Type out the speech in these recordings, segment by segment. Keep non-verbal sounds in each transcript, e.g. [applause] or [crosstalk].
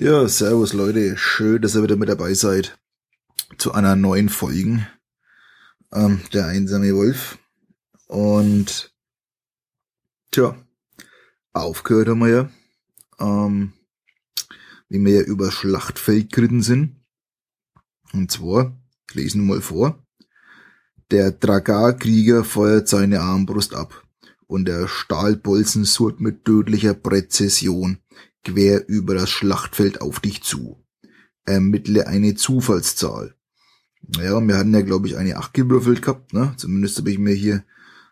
Ja, servus Leute, schön, dass ihr wieder mit dabei seid zu einer neuen Folge. Ähm, der einsame Wolf. Und tja, aufgehört haben wir ja, ähm, wie wir ja über Schlachtfeld geritten sind. Und zwar, ich lese mal vor, der Dragar-Krieger feuert seine Armbrust ab und der Stahlbolzen surrt mit tödlicher Präzision quer über das Schlachtfeld auf dich zu. Ermittle eine Zufallszahl. Ja, wir hatten ja, glaube ich, eine 8 gewürfelt gehabt, ne? Zumindest habe ich mir hier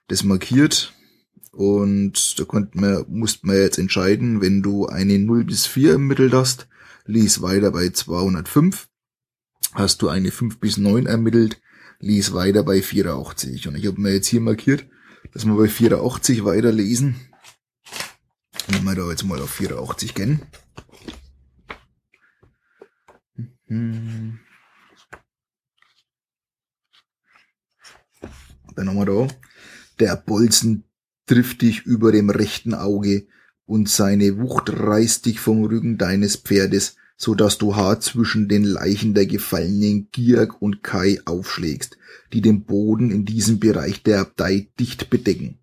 das markiert. Und da konnte man, musste man jetzt entscheiden, wenn du eine 0 bis 4 ermittelt hast, lies weiter bei 205. Hast du eine 5 bis 9 ermittelt, lies weiter bei 84. Und ich habe mir jetzt hier markiert, dass wir bei 84 weiterlesen. Wenn wir da jetzt mal auf 84 gehen. Dann haben wir da. Der Bolzen trifft dich über dem rechten Auge und seine Wucht reißt dich vom Rücken deines Pferdes, so dass du hart zwischen den Leichen der gefallenen Giag und Kai aufschlägst, die den Boden in diesem Bereich der Abtei dicht bedecken.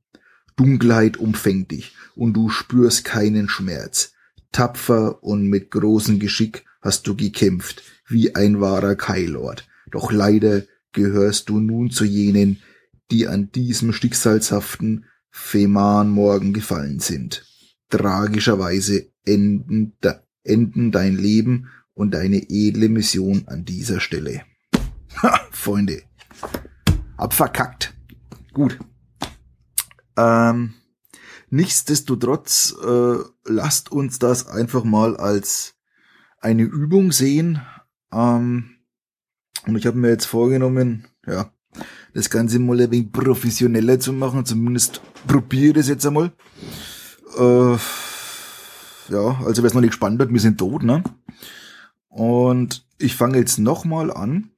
Dunkelheit umfängt dich und du spürst keinen Schmerz. Tapfer und mit großem Geschick hast du gekämpft, wie ein wahrer Kailord. Doch leider gehörst du nun zu jenen, die an diesem schicksalshaften Feman-Morgen gefallen sind. Tragischerweise enden, enden dein Leben und deine edle Mission an dieser Stelle. Ha, Freunde. Abverkackt. Gut. Ähm, nichtsdestotrotz, äh, lasst uns das einfach mal als eine Übung sehen. Ähm, und ich habe mir jetzt vorgenommen, ja, das Ganze mal ein wenig professioneller zu machen. Zumindest probiere das jetzt einmal. Äh, ja, also wer es noch nicht gespannt hat, wir sind tot, ne? Und ich fange jetzt nochmal an.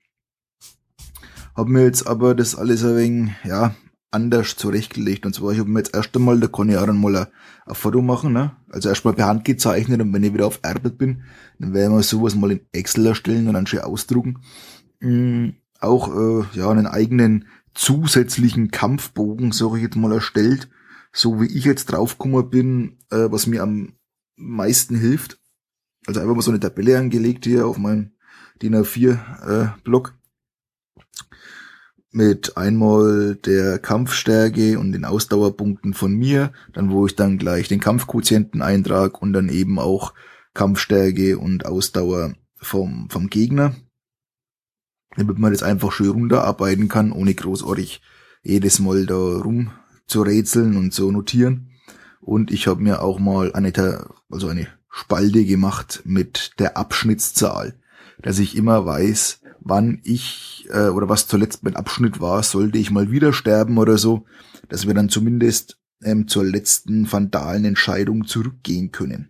Hab mir jetzt aber das alles ein wenig, ja, anders zurechtgelegt. Und zwar, ich habe mir jetzt erst einmal, da kann ich auch mal ein, Foto machen, ne? Also erstmal per Hand gezeichnet und wenn ich wieder auf Arbeit bin, dann werden wir sowas mal in Excel erstellen und dann schön ausdrucken. Mhm, auch, äh, ja, einen eigenen zusätzlichen Kampfbogen, sag ich jetzt mal, erstellt. So wie ich jetzt draufgekommen bin, äh, was mir am meisten hilft. Also einfach mal so eine Tabelle angelegt hier auf meinem DIN A4 äh, Block mit einmal der Kampfstärke und den Ausdauerpunkten von mir, dann wo ich dann gleich den Kampfquotienten eintrag und dann eben auch Kampfstärke und Ausdauer vom, vom Gegner. Damit man das einfach schön runterarbeiten kann, ohne großartig jedes Mal da rum zu rätseln und zu notieren. Und ich habe mir auch mal eine, also eine Spalte gemacht mit der Abschnittszahl, dass ich immer weiß, wann ich äh, oder was zuletzt mein Abschnitt war, sollte ich mal wieder sterben oder so, dass wir dann zumindest ähm, zur letzten fandalen Entscheidung zurückgehen können.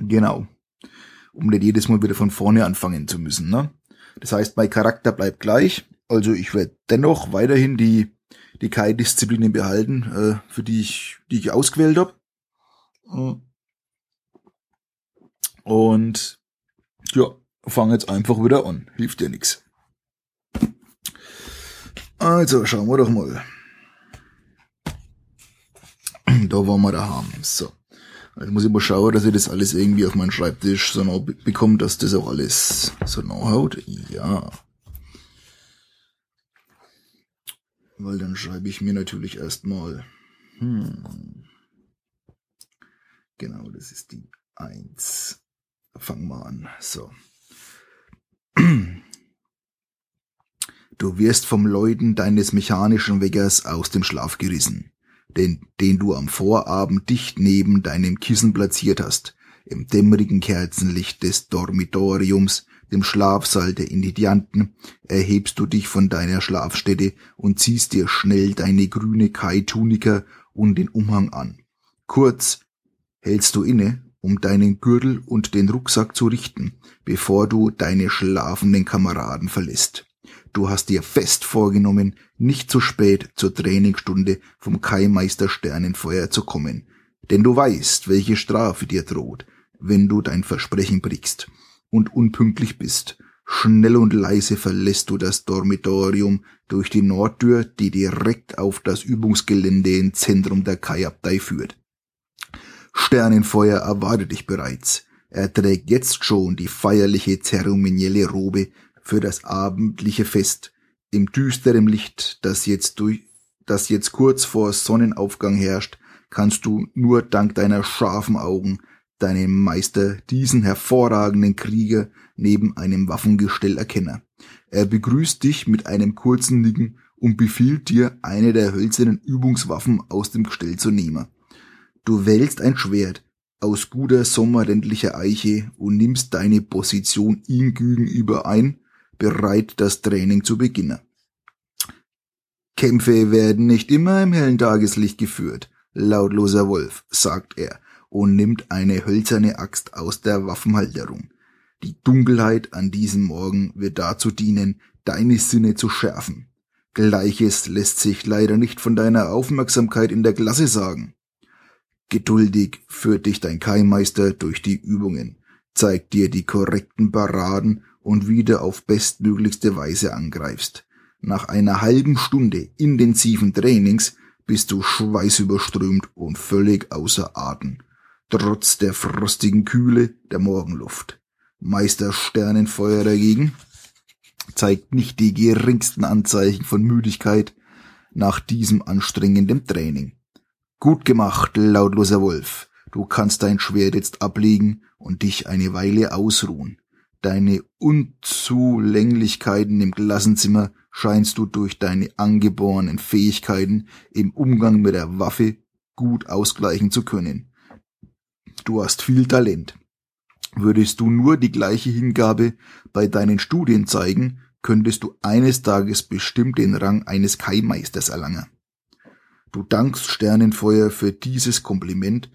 Genau. Um nicht jedes Mal wieder von vorne anfangen zu müssen. Ne? Das heißt, mein Charakter bleibt gleich. Also ich werde dennoch weiterhin die, die Kai-Disziplinen behalten, äh, für die ich, die ich ausgewählt habe. Und ja, fang jetzt einfach wieder an. Hilft dir nichts. Also, schauen wir doch mal. [clears throat] Da waren wir daheim. So. Also muss ich mal schauen, dass ich das alles irgendwie auf meinen Schreibtisch so noch bekomme, dass das auch alles so noch haut. Ja. Weil dann schreibe ich mir natürlich erstmal. Hm. Genau, das ist die eins. Fangen wir an. So. Du wirst vom Läuten deines mechanischen Weckers aus dem Schlaf gerissen, den, den du am Vorabend dicht neben deinem Kissen platziert hast, im dämmerigen Kerzenlicht des Dormitoriums, dem Schlafsaal der Indianten, erhebst du dich von deiner Schlafstätte und ziehst dir schnell deine grüne Kai-Tunika und den Umhang an. Kurz hältst du inne um deinen Gürtel und den Rucksack zu richten, bevor du deine schlafenden Kameraden verlässt. Du hast dir fest vorgenommen, nicht zu spät zur Trainingsstunde vom Kaimeister Sternenfeuer zu kommen, denn du weißt, welche Strafe dir droht. wenn du dein Versprechen brichst und unpünktlich bist. Schnell und leise verlässt du das Dormitorium durch die Nordtür, die direkt auf das Übungsgelände im Zentrum der Kai-Abtei führt. Sternenfeuer erwartet dich bereits. Er trägt jetzt schon die feierliche zeremonielle Robe für das abendliche Fest. Im düsteren Licht, das jetzt durch, das jetzt kurz vor Sonnenaufgang herrscht, kannst du nur dank deiner scharfen Augen deinen Meister, diesen hervorragenden Krieger, neben einem Waffengestell erkennen. Er begrüßt dich mit einem kurzen Nicken und befiehlt dir, eine der hölzernen Übungswaffen aus dem Gestell zu nehmen. Du wählst ein Schwert aus guter sommerländlicher Eiche und nimmst deine Position ihm gegenüber ein, bereit das Training zu beginnen. Kämpfe werden nicht immer im hellen Tageslicht geführt, lautloser Wolf, sagt er und nimmt eine hölzerne Axt aus der Waffenhalterung. Die Dunkelheit an diesem Morgen wird dazu dienen, deine Sinne zu schärfen. Gleiches lässt sich leider nicht von deiner Aufmerksamkeit in der Klasse sagen. Geduldig führt dich dein Keimmeister durch die Übungen, zeigt dir die korrekten Paraden und wie du auf bestmöglichste Weise angreifst. Nach einer halben Stunde intensiven Trainings bist du schweißüberströmt und völlig außer Atem, trotz der frostigen Kühle der Morgenluft. Meister Sternenfeuer dagegen zeigt nicht die geringsten Anzeichen von Müdigkeit nach diesem anstrengenden Training. Gut gemacht, lautloser Wolf. Du kannst dein Schwert jetzt ablegen und dich eine Weile ausruhen. Deine Unzulänglichkeiten im Klassenzimmer scheinst du durch deine angeborenen Fähigkeiten im Umgang mit der Waffe gut ausgleichen zu können. Du hast viel Talent. Würdest du nur die gleiche Hingabe bei deinen Studien zeigen, könntest du eines Tages bestimmt den Rang eines Kaimeisters erlangen. Du dankst Sternenfeuer für dieses Kompliment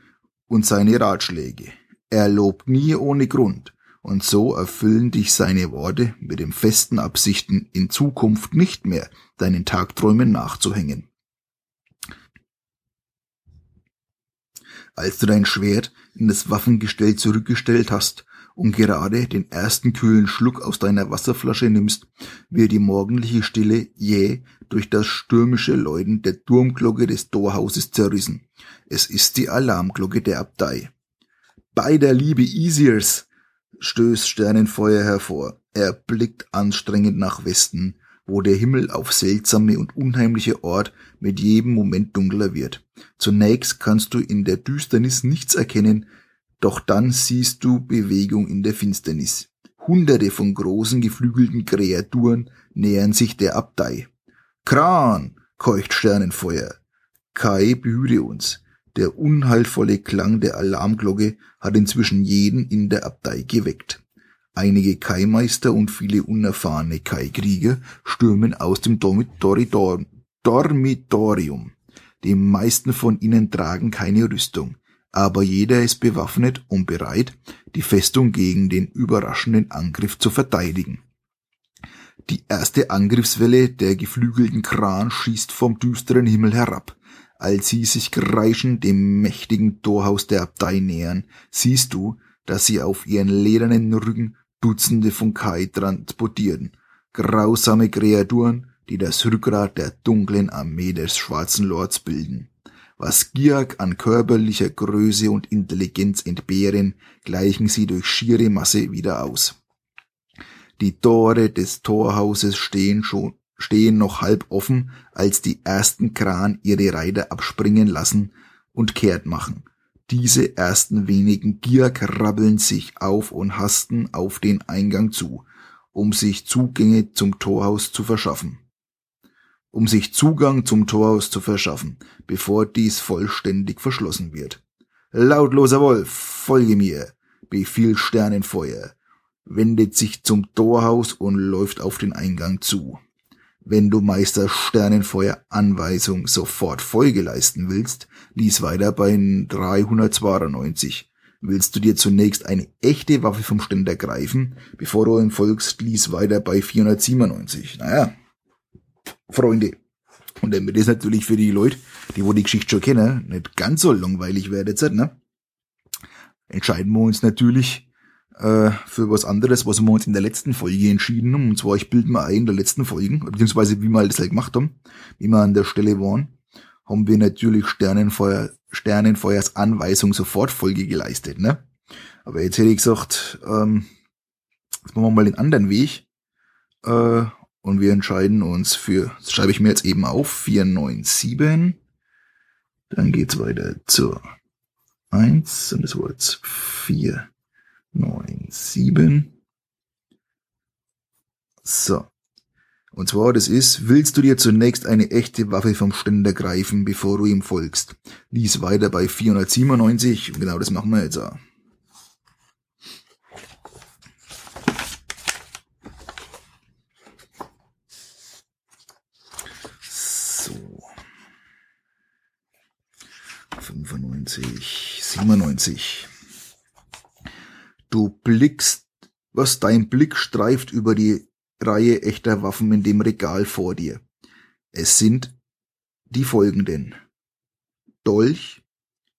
und seine Ratschläge. Er lobt nie ohne Grund, und so erfüllen dich seine Worte mit dem festen Absichten, in Zukunft nicht mehr deinen Tagträumen nachzuhängen. Als du dein Schwert in das Waffengestell zurückgestellt hast und gerade den ersten kühlen Schluck aus deiner Wasserflasche nimmst, wird die morgendliche Stille jäh durch das stürmische Läuten der Turmglocke des Torhauses zerrissen. Es ist die Alarmglocke der Abtei. Bei der Liebe Isirs stößt Sternenfeuer hervor. Er blickt anstrengend nach Westen, wo der Himmel auf seltsame und unheimliche Ort mit jedem Moment dunkler wird. Zunächst kannst du in der Düsternis nichts erkennen, doch dann siehst du Bewegung in der Finsternis. Hunderte von großen geflügelten Kreaturen nähern sich der Abtei. Kran, keucht Sternenfeuer. Kai behüte uns. Der unheilvolle Klang der Alarmglocke hat inzwischen jeden in der Abtei geweckt. Einige Kaimeister und viele unerfahrene Kai-Krieger stürmen aus dem Dormitorium. Die meisten von ihnen tragen keine Rüstung aber jeder ist bewaffnet und bereit, die Festung gegen den überraschenden Angriff zu verteidigen. Die erste Angriffswelle der geflügelten Kran schießt vom düsteren Himmel herab. Als sie sich kreischend dem mächtigen Torhaus der Abtei nähern, siehst du, dass sie auf ihren ledernen Rücken Dutzende von Kai transportieren. Grausame Kreaturen, die das Rückgrat der dunklen Armee des Schwarzen Lords bilden. Was Giak an körperlicher Größe und Intelligenz entbehren, gleichen sie durch schiere Masse wieder aus. Die Tore des Torhauses stehen schon, stehen noch halb offen, als die ersten Kran ihre Reiter abspringen lassen und kehrt machen. Diese ersten wenigen Giak rabbeln sich auf und hasten auf den Eingang zu, um sich Zugänge zum Torhaus zu verschaffen um sich Zugang zum Torhaus zu verschaffen, bevor dies vollständig verschlossen wird. Lautloser Wolf, folge mir, befiehlt Sternenfeuer, wendet sich zum Torhaus und läuft auf den Eingang zu. Wenn du Meister Sternenfeuer Anweisung sofort Folge leisten willst, lies weiter bei 392. Willst du dir zunächst eine echte Waffe vom Ständer greifen, bevor du ihm folgst, lies weiter bei 497. Naja, Freunde. Und damit ist natürlich für die Leute, die wo die Geschichte schon kennen, nicht ganz so langweilig wird jetzt, ne? entscheiden wir uns natürlich äh, für was anderes, was wir uns in der letzten Folge entschieden haben. Und zwar, ich bilde mal ein, in der letzten Folge, beziehungsweise wie wir das halt gemacht haben, wie wir an der Stelle waren, haben wir natürlich Sternenfeuer, Sternenfeuers Anweisung sofort Folge geleistet, ne? Aber jetzt hätte ich gesagt, ähm, jetzt machen wir mal den anderen Weg. Äh, und wir entscheiden uns für, das schreibe ich mir jetzt eben auf, 497. Dann geht's weiter zur 1 und das war jetzt 497. So. Und zwar, das ist, willst du dir zunächst eine echte Waffe vom Ständer greifen, bevor du ihm folgst? Lies weiter bei 497. Und genau das machen wir jetzt auch. 95, 97. Du blickst, was dein Blick streift über die Reihe echter Waffen in dem Regal vor dir. Es sind die folgenden. Dolch,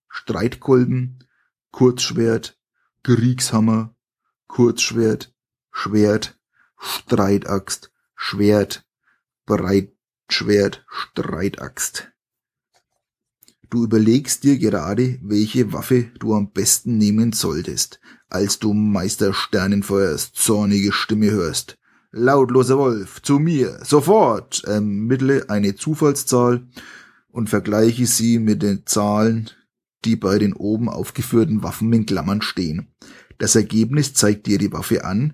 Streitkolben, Kurzschwert, Kriegshammer, Kurzschwert, Schwert, Streitaxt, Schwert, Breitschwert, Streitaxt. Du überlegst dir gerade, welche Waffe du am besten nehmen solltest, als du Meister Sternenfeuers zornige Stimme hörst. Lautloser Wolf, zu mir, sofort, ermittle eine Zufallszahl und vergleiche sie mit den Zahlen, die bei den oben aufgeführten Waffen in Klammern stehen. Das Ergebnis zeigt dir die Waffe an,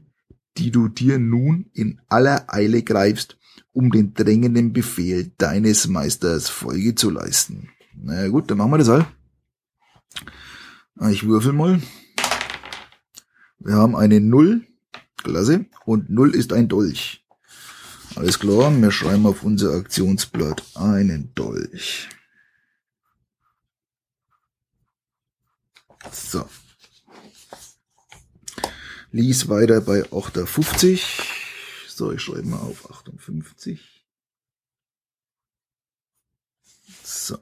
die du dir nun in aller Eile greifst, um den drängenden Befehl deines Meisters Folge zu leisten. Na gut, dann machen wir das halt. Ich würfel mal. Wir haben eine Null, Klasse. Und 0 ist ein Dolch. Alles klar, wir schreiben auf unser Aktionsblatt einen Dolch. So. Lies weiter bei 58. So, ich schreibe mal auf 58. So.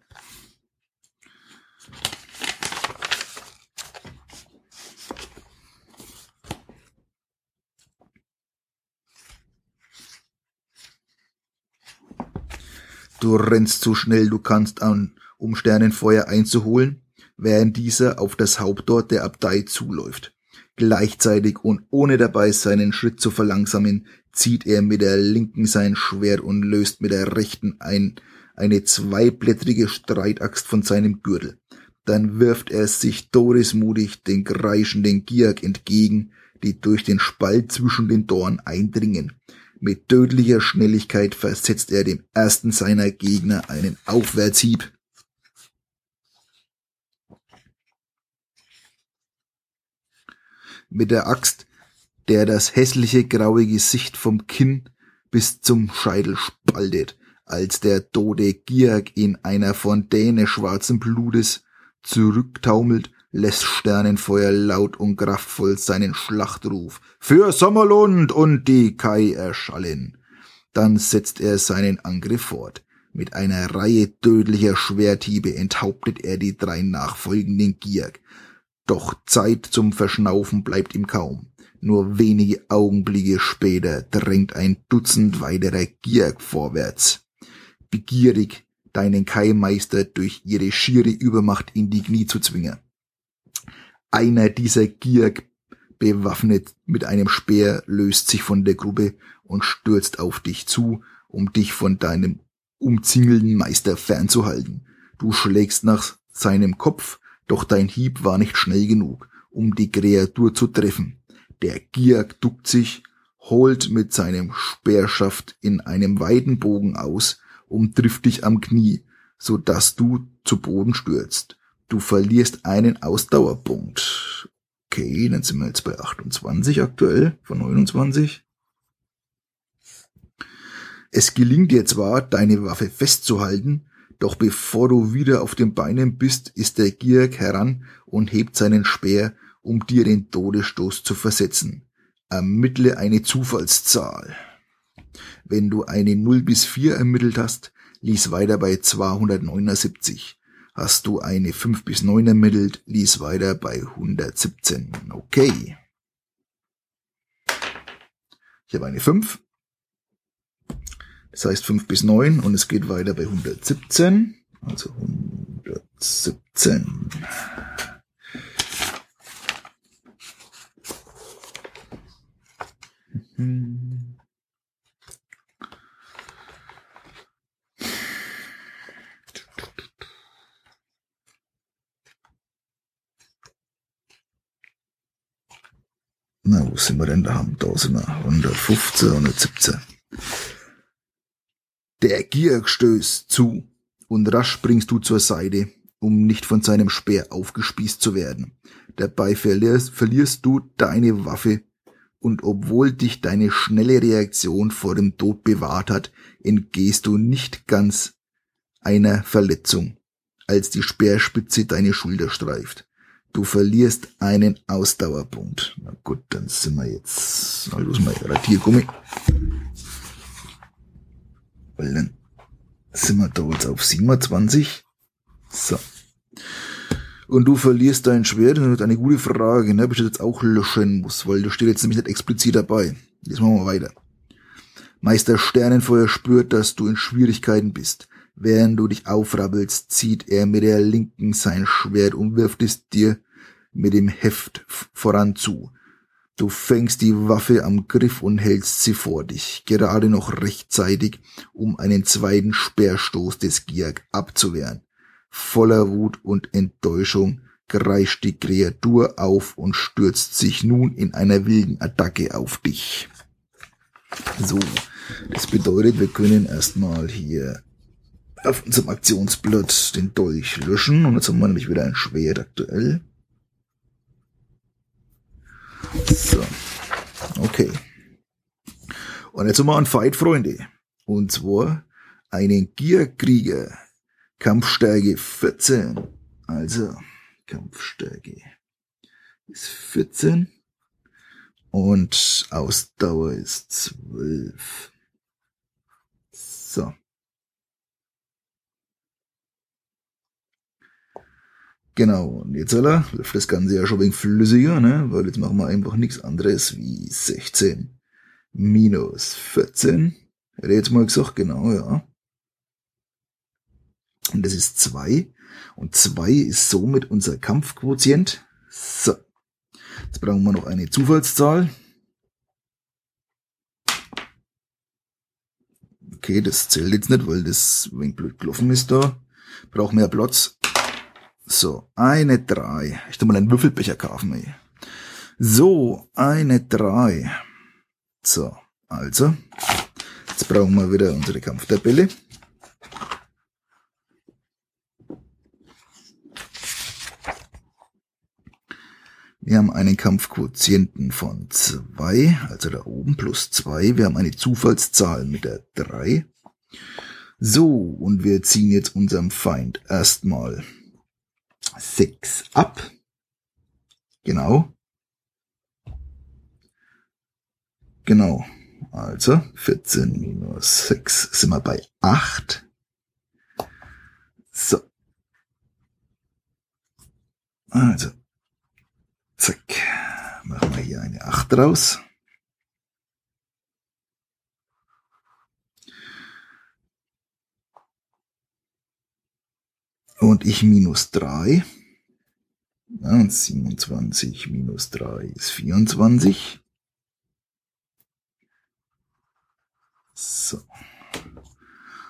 Du rennst so schnell du kannst an, um Sternenfeuer einzuholen, während dieser auf das Hauptort der Abtei zuläuft. Gleichzeitig und ohne dabei seinen Schritt zu verlangsamen, zieht er mit der linken sein Schwert und löst mit der rechten ein, eine zweiblättrige Streitaxt von seinem Gürtel. Dann wirft er sich todesmutig den kreischenden Giak entgegen, die durch den Spalt zwischen den Dorn eindringen. Mit tödlicher Schnelligkeit versetzt er dem ersten seiner Gegner einen Aufwärtshieb. Mit der Axt, der das hässliche graue Gesicht vom Kinn bis zum Scheitel spaltet, als der tote Giak in einer Fontäne schwarzen Blutes zurücktaumelt lässt Sternenfeuer laut und kraftvoll seinen Schlachtruf für Sommerlund und die Kai erschallen. Dann setzt er seinen Angriff fort. Mit einer Reihe tödlicher Schwerthiebe enthauptet er die drei nachfolgenden Gierk. Doch Zeit zum Verschnaufen bleibt ihm kaum. Nur wenige Augenblicke später drängt ein Dutzend weiterer Gierk vorwärts. Begierig, deinen Kai-Meister durch ihre schiere Übermacht in die Knie zu zwingen. Einer dieser Gierk bewaffnet mit einem Speer löst sich von der Gruppe und stürzt auf dich zu, um dich von deinem umzingelnden Meister fernzuhalten. Du schlägst nach seinem Kopf, doch dein Hieb war nicht schnell genug, um die Kreatur zu treffen. Der Giak duckt sich, holt mit seinem Speerschaft in einem weiten Bogen aus und trifft dich am Knie, so dass du zu Boden stürzt. Du verlierst einen Ausdauerpunkt. Okay, dann sind wir jetzt bei 28 aktuell von 29. Es gelingt dir zwar, deine Waffe festzuhalten, doch bevor du wieder auf den Beinen bist, ist der Gierk heran und hebt seinen Speer, um dir den Todesstoß zu versetzen. Ermittle eine Zufallszahl. Wenn du eine 0 bis 4 ermittelt hast, lies weiter bei 279. hast du eine 5 bis 9 ermittelt, lies weiter bei 117. Okay. Ich habe eine 5. Das heißt 5 bis 9 und es geht weiter bei 117. Also 117. Hm. Na, wo sind wir denn da? Da sind wir. 115, 117. Der Gier stößt zu und rasch springst du zur Seite, um nicht von seinem Speer aufgespießt zu werden. Dabei verlierst, verlierst du deine Waffe und obwohl dich deine schnelle Reaktion vor dem Tod bewahrt hat, entgehst du nicht ganz einer Verletzung, als die Speerspitze deine Schulter streift. Du verlierst einen Ausdauerpunkt. Na gut, dann sind wir jetzt. Na los mal Radiergummi. Weil dann sind wir da jetzt auf 27. So. Und du verlierst dein Schwert, das ist eine gute Frage, ne, ob ich das jetzt auch löschen muss, weil das steht jetzt nämlich nicht explizit dabei. Jetzt machen wir weiter. Meister Sternenfeuer spürt, dass du in Schwierigkeiten bist. Während du dich aufrabbelst, zieht er mit der linken sein Schwert und wirft es dir mit dem Heft voran zu. Du fängst die Waffe am Griff und hältst sie vor dich, gerade noch rechtzeitig, um einen zweiten Speerstoß des Giag abzuwehren. Voller Wut und Enttäuschung kreischt die Kreatur auf und stürzt sich nun in einer wilden Attacke auf dich. So, das bedeutet, wir können erstmal hier auf unserem Aktionsblatt den Dolch löschen. Und jetzt haben wir nämlich wieder ein Schwert aktuell. So. Okay. Und jetzt haben wir einen Fight, Freunde. Und zwar einen Gierkrieger. Kampfstärke 14. Also, Kampfstärke ist 14. Und Ausdauer ist 12. So. Genau, und jetzt aller, läuft das Ganze ja schon wenig flüssiger, ne? weil jetzt machen wir einfach nichts anderes wie 16 minus 14. Hätte ich jetzt mal gesagt, genau, ja. Und das ist 2. Und 2 ist somit unser Kampfquotient. So. Jetzt brauchen wir noch eine Zufallszahl. Okay, das zählt jetzt nicht, weil das ein wenig blöd gelaufen ist da. Braucht mehr Platz. So, eine drei. Ich tu mal einen Würfelbecher kaufen, ey. So, eine drei. So, also. Jetzt brauchen wir wieder unsere Kampftabelle. Wir haben einen Kampfquotienten von zwei, also da oben plus zwei. Wir haben eine Zufallszahl mit der drei. So, und wir ziehen jetzt unserem Feind erstmal 6 ab. Genau. Genau. Also 14 minus 6 sind wir bei 8. So. Also. Zack. Machen wir hier eine 8 raus. Und ich minus 3. Ja, und 27 minus 3 ist 24. So.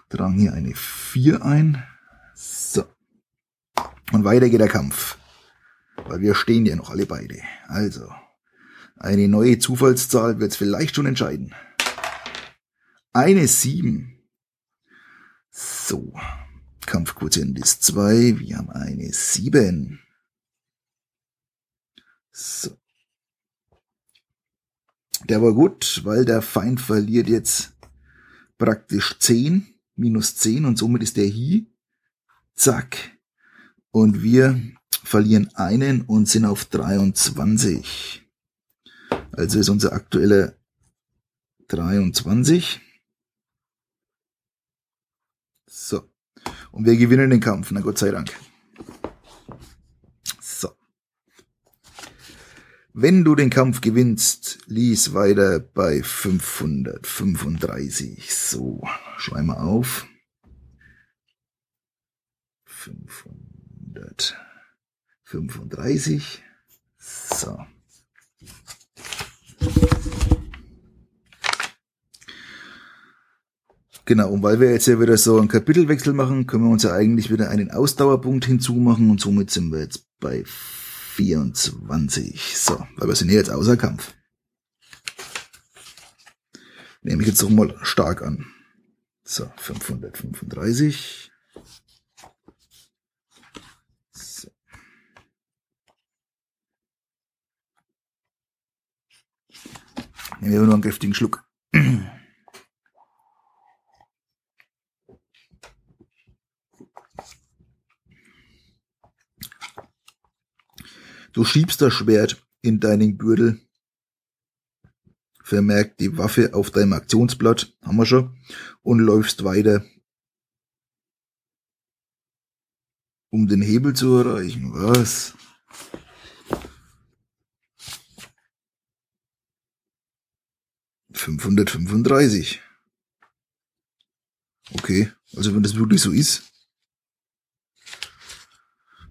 Drang hier eine 4 ein. So. Und weiter geht der Kampf. Weil wir stehen ja noch alle beide. Also. Eine neue Zufallszahl wird es vielleicht schon entscheiden. Eine 7. So. Kampfquotient ist 2. Wir haben eine 7. So. Der war gut, weil der Feind verliert jetzt praktisch 10, minus 10 und somit ist der hier. Zack. Und wir verlieren einen und sind auf 23. Also ist unser aktueller 23. So. Und wir gewinnen den Kampf, na Gott sei Dank. So. Wenn du den Kampf gewinnst, lies weiter bei 535. So, schreib mal auf. 535. So. Genau, und weil wir jetzt ja wieder so einen Kapitelwechsel machen, können wir uns ja eigentlich wieder einen Ausdauerpunkt hinzumachen und somit sind wir jetzt bei 24. So, weil wir sind hier jetzt außer Kampf. Nehme ich jetzt doch mal stark an. So, 535. So. Nehmen wir nur einen kräftigen Schluck. [clears throat] Du schiebst das Schwert in deinen Gürtel, vermerkt die Waffe auf deinem Aktionsblatt, haben wir schon, und läufst weiter, um den Hebel zu erreichen. Was? Fünfhundertfünfunddreißig. Okay, also wenn das wirklich so ist,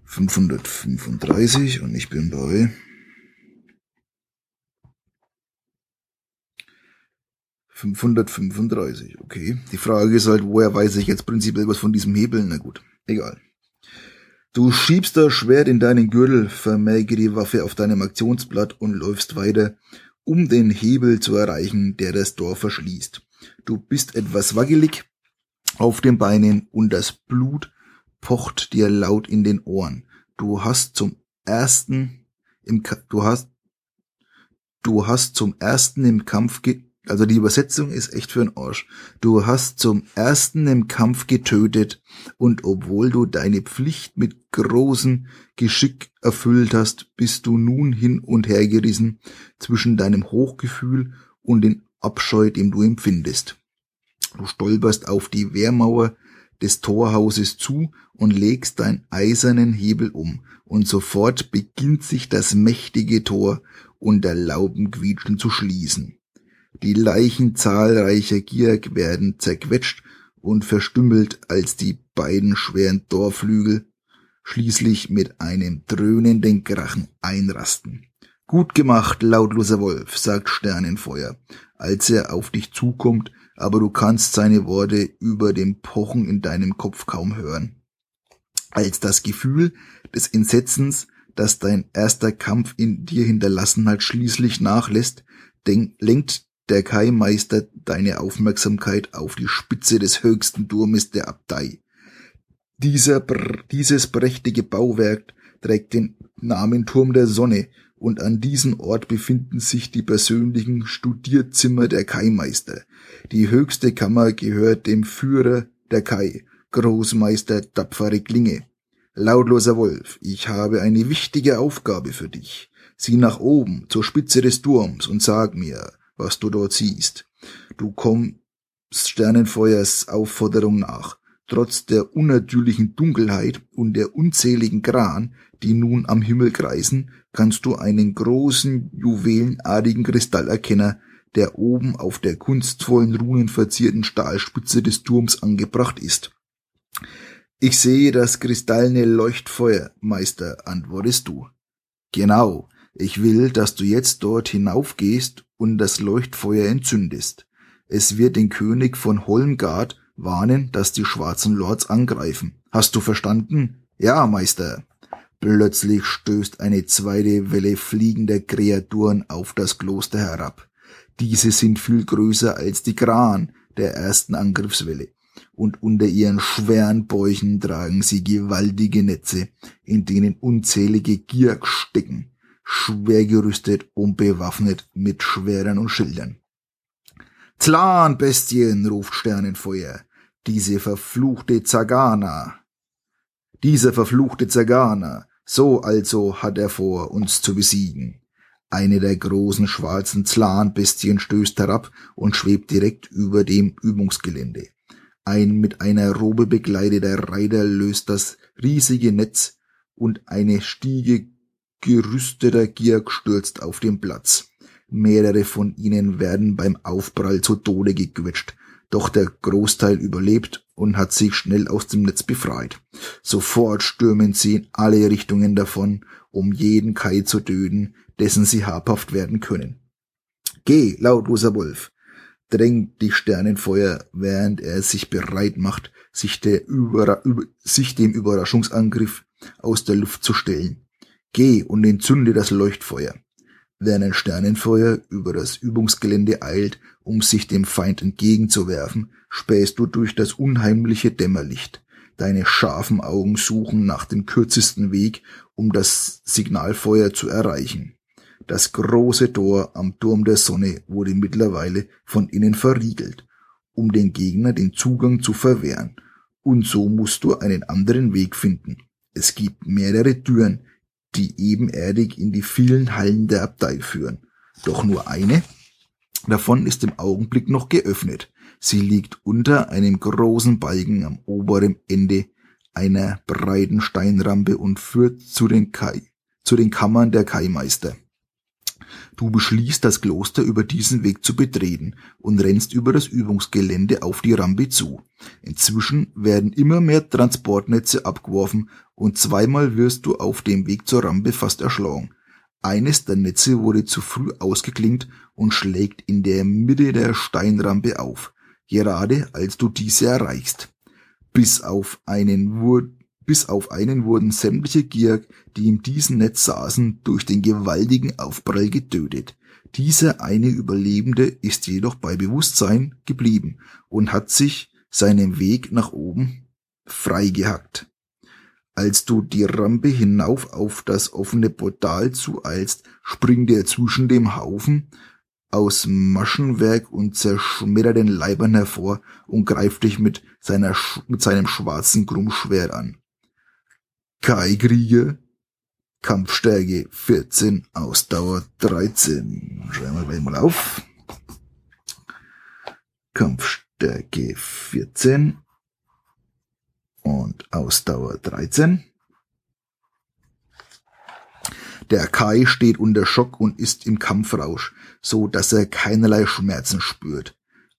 535 und ich bin bei fünfhundertfünfunddreißig. Okay. Die Frage ist halt, woher weiß ich jetzt prinzipiell was von diesem Hebel? Na gut, egal. Du schiebst das Schwert in deinen Gürtel, vermerke die Waffe auf deinem Aktionsblatt und läufst weiter, um den Hebel zu erreichen, der das Dorf verschließt. Du bist etwas wackelig auf den Beinen und das Blut pocht dir laut in den Ohren. Du hast zum ersten im du hast du hast zum ersten im Kampf ge also die Übersetzung ist echt für den Arsch. Du hast zum ersten im Kampf getötet und obwohl du deine Pflicht mit großem Geschick erfüllt hast, bist du nun hin und her gerissen zwischen deinem Hochgefühl und dem Abscheu, den du empfindest. Du stolperst auf die Wehrmauer des Torhauses zu und legst deinen eisernen Hebel um, und sofort beginnt sich das mächtige Tor unter Laubenquietschen zu schließen. Die Leichen zahlreicher Gierk werden zerquetscht und verstümmelt, als die beiden schweren Torflügel schließlich mit einem dröhnenden Krachen einrasten. Gut gemacht, lautloser Wolf, sagt Sternenfeuer, als er auf dich zukommt aber du kannst seine Worte über dem Pochen in deinem Kopf kaum hören. Als das Gefühl des Entsetzens, das dein erster Kampf in dir hinterlassen hat, schließlich nachlässt, lenkt der Kaimeister deine Aufmerksamkeit auf die Spitze des höchsten Turmes der Abtei. Dieser, dieses prächtige Bauwerk trägt den Namen Turm der Sonne und an diesem Ort befinden sich die persönlichen Studierzimmer der Kaimeister. Die höchste Kammer gehört dem Führer der Kai, Großmeister tapfere Klinge. Lautloser Wolf, ich habe eine wichtige Aufgabe für dich. Sieh nach oben, zur Spitze des Turms und sag mir, was du dort siehst. Du kommst Sternenfeuers Aufforderung nach. Trotz der unnatürlichen Dunkelheit und der unzähligen Gran, die nun am Himmel kreisen, kannst du einen großen, juwelenartigen Kristall erkennen, der oben auf der kunstvollen runenverzierten Stahlspitze des Turms angebracht ist. Ich sehe das kristallene Leuchtfeuer, Meister, antwortest du. Genau, ich will, dass du jetzt dort hinaufgehst und das Leuchtfeuer entzündest. Es wird den König von Holmgard warnen, dass die schwarzen Lords angreifen. Hast du verstanden? Ja, Meister. Plötzlich stößt eine zweite Welle fliegender Kreaturen auf das Kloster herab. Diese sind viel größer als die Kran der ersten Angriffswelle, und unter ihren schweren Bäuchen tragen sie gewaltige Netze, in denen unzählige Gierk stecken, schwer gerüstet und bewaffnet mit Schwerern und Schildern. Zlan-Bestien, ruft Sternenfeuer, diese verfluchte Zagana. Dieser verfluchte Zagana, so also hat er vor, uns zu besiegen. Eine der großen schwarzen Zlanbestien stößt herab und schwebt direkt über dem Übungsgelände. Ein mit einer Robe bekleideter Reiter löst das riesige Netz und eine Stiege gerüsteter Gier stürzt auf den Platz. Mehrere von ihnen werden beim Aufprall zu Tode gequetscht, doch der Großteil überlebt und hat sich schnell aus dem Netz befreit. Sofort stürmen sie in alle Richtungen davon, um jeden Kai zu töten, dessen sie habhaft werden können. Geh, lautloser Wolf, drängt die Sternenfeuer, während er sich bereit macht, sich, Überra über sich dem Überraschungsangriff aus der Luft zu stellen. Geh und entzünde das Leuchtfeuer. Während ein Sternenfeuer über das Übungsgelände eilt, um sich dem Feind entgegenzuwerfen, spähst du durch das unheimliche Dämmerlicht. Deine scharfen Augen suchen nach dem kürzesten Weg, um das Signalfeuer zu erreichen. Das große Tor am Turm der Sonne wurde mittlerweile von innen verriegelt, um den Gegner den Zugang zu verwehren. Und so musst du einen anderen Weg finden. Es gibt mehrere Türen, die ebenerdig in die vielen Hallen der Abtei führen. Doch nur eine davon ist im Augenblick noch geöffnet. Sie liegt unter einem großen Balken am oberen Ende einer breiten Steinrampe und führt zu den, Kai, zu den Kammern der Kaimeister. Du beschließt, das Kloster über diesen Weg zu betreten und rennst über das Übungsgelände auf die Rampe zu. Inzwischen werden immer mehr Transportnetze abgeworfen und zweimal wirst du auf dem Weg zur Rampe fast erschlagen. Eines der Netze wurde zu früh ausgeklingt und schlägt in der Mitte der Steinrampe auf, gerade als du diese erreichst. Bis auf einen bis auf einen wurden sämtliche Gier, die in diesem Netz saßen, durch den gewaltigen Aufprall getötet. Dieser eine Überlebende ist jedoch bei Bewusstsein geblieben und hat sich seinen Weg nach oben freigehackt. Als du die Rampe hinauf auf das offene Portal zueilst, springt er zwischen dem Haufen aus Maschenwerk und zerschmetterten Leibern hervor und greift dich mit, seiner, mit seinem schwarzen Krummschwert an. Kai-Krieger, Kampfstärke 14, Ausdauer 13. Schreiben wir gleich mal auf. Kampfstärke 14 und Ausdauer 13. Der Kai steht unter Schock und ist im Kampfrausch, so dass er keinerlei Schmerzen spürt.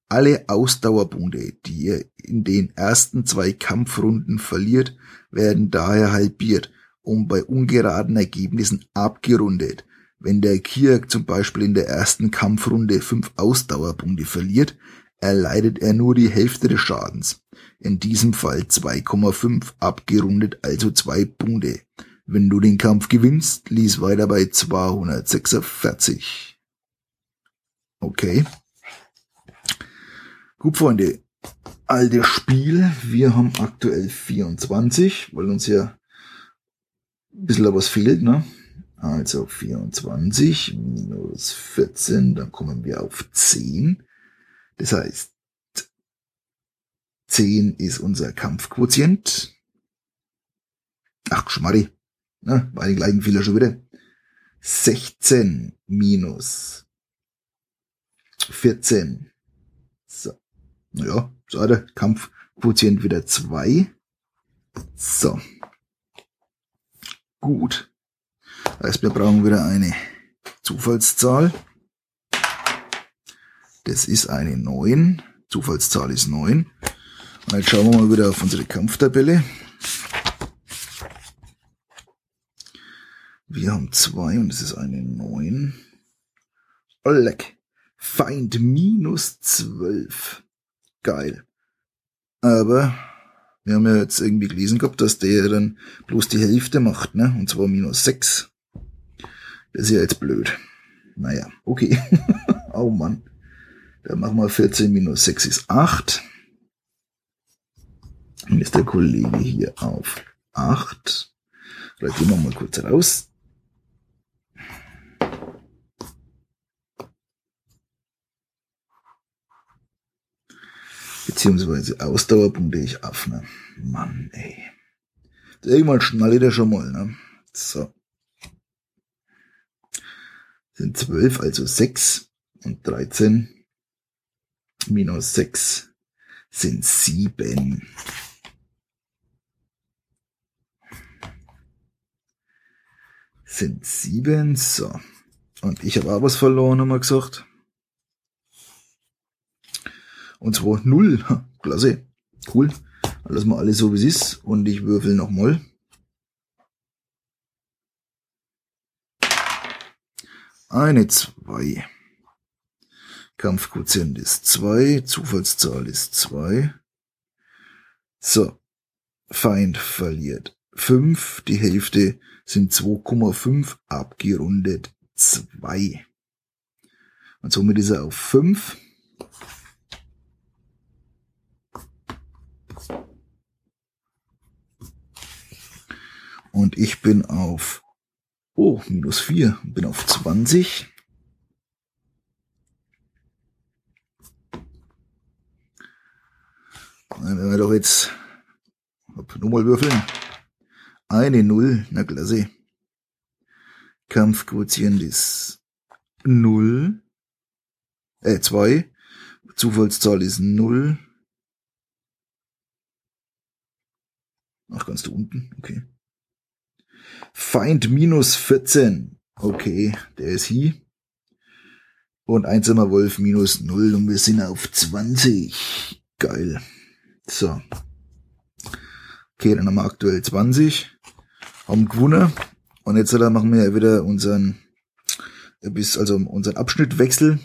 Alle Ausdauerpunkte, die er in den ersten zwei Kampfrunden verliert, werden daher halbiert und bei ungeraden Ergebnissen abgerundet. Wenn der Kirk zum Beispiel in der ersten Kampfrunde fünf Ausdauerpunkte verliert, erleidet er nur die Hälfte des Schadens. In diesem Fall 2,5 abgerundet, also zwei Punkte. Wenn du den Kampf gewinnst, lies weiter bei 246. Okay. Gut, Freunde, altes Spiel. Wir haben aktuell 24, weil uns ja ein bisschen was fehlt, ne? Also 24 minus 14, dann kommen wir auf 10. Das heißt, 10 ist unser Kampfquotient. Ach, Schmarri. Ne? Bei den gleichen Fehler schon wieder. 16 minus 14. So. Ja, so der Kampfquotient wieder zwei. So. Gut. heißt, wir brauchen wieder eine Zufallszahl. Das ist eine 9. Zufallszahl ist 9. Jetzt schauen wir mal wieder auf unsere Kampftabelle. Wir haben zwei und es ist eine 9. Oh, leck. Feind minus 12 geil. Aber wir haben ja jetzt irgendwie gelesen gehabt, dass der dann bloß die Hälfte macht, ne? Und zwar minus 6. Das ist ja jetzt blöd. Naja, okay. [laughs] oh Mann. Dann machen wir 14 minus 6 ist 8. Dann ist der Kollege hier auf 8. Vielleicht gehen wir mal kurz raus. beziehungsweise Ausdauerpunkte ich auf, ne? Mann, ey. Irgendwann schnallt er schon mal, ne? So. Sind 12, also 6 und 13 minus 6 sind 7. sind sieben. So. Und ich habe auch was verloren, haben wir gesagt. Und zwar null. [laughs] Klasse. Cool. Lassen wir alles so, wie es ist. Und ich würfel nochmal. Eine zwei. Kampfquotient ist zwei. Zufallszahl ist zwei. So. Feind verliert fünf. Die Hälfte sind 2,5 abgerundet zwei. Und somit ist er auf fünf. Und ich bin auf, oh, minus 4, bin auf 20. Dann werden wir doch jetzt nur mal würfeln. Eine Null, na klasse. Kampfquotient ist 0. Äh, 2. Zufallszahl ist 0. Ach, ganz da unten, okay. Feind minus 14. Okay, der ist hier. Und einsamer Wolf minus 0 und wir sind auf 20. Geil. So. Okay, dann haben wir aktuell 20. Haben gewonnen. Und jetzt machen wir wieder unseren, bis, also unseren Abschnittwechsel.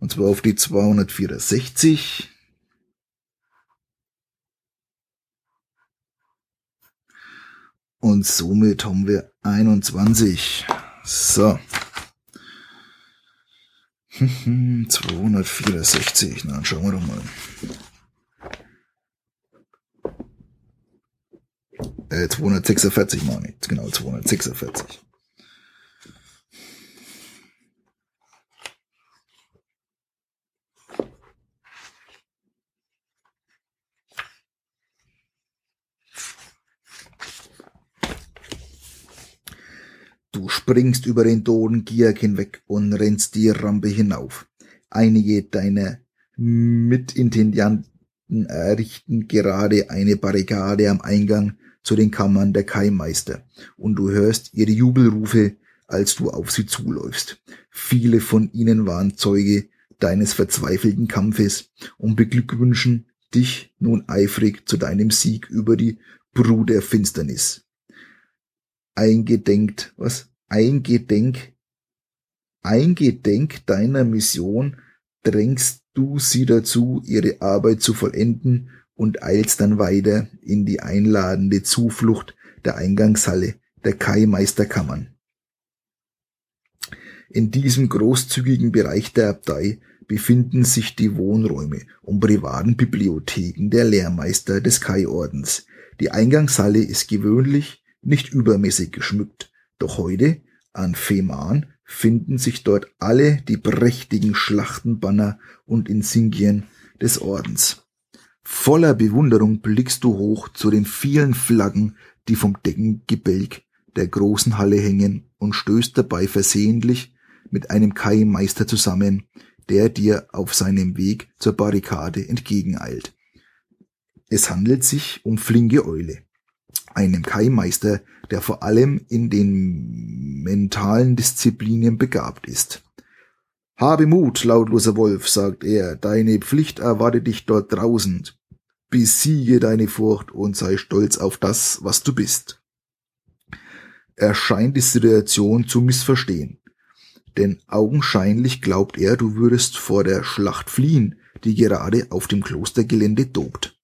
Und zwar auf die 264. Und somit haben wir 21. So. [laughs] 264. Na, dann schauen wir doch mal. Äh, 246 meine ich. Genau, 246. Du springst über den toten Giak hinweg und rennst die Rampe hinauf. Einige deiner Mitintendanten errichten gerade eine Barrikade am Eingang zu den Kammern der Keimmeister und du hörst ihre Jubelrufe, als du auf sie zuläufst. Viele von ihnen waren Zeuge deines verzweifelten Kampfes und beglückwünschen dich nun eifrig zu deinem Sieg über die Brut der Finsternis eingedenkt, was? Eingedenk, eingedenk deiner Mission drängst du sie dazu, ihre Arbeit zu vollenden und eilst dann weiter in die einladende Zuflucht der Eingangshalle der Kai-Meisterkammern. In diesem großzügigen Bereich der Abtei befinden sich die Wohnräume und privaten Bibliotheken der Lehrmeister des Kai-Ordens. Die Eingangshalle ist gewöhnlich nicht übermäßig geschmückt, doch heute, an Fehmarn, finden sich dort alle die prächtigen Schlachtenbanner und Insignien des Ordens. Voller Bewunderung blickst du hoch zu den vielen Flaggen, die vom Deckengebälk der großen Halle hängen und stößt dabei versehentlich mit einem Kai-Meister zusammen, der dir auf seinem Weg zur Barrikade entgegeneilt. Es handelt sich um Flinke Eule einem Kai-Meister, der vor allem in den mentalen Disziplinen begabt ist. Habe Mut, lautloser Wolf, sagt er, deine Pflicht erwartet dich dort draußen. Besiege deine Furcht und sei stolz auf das, was du bist. Er scheint die Situation zu missverstehen, denn augenscheinlich glaubt er, du würdest vor der Schlacht fliehen, die gerade auf dem Klostergelände tobt.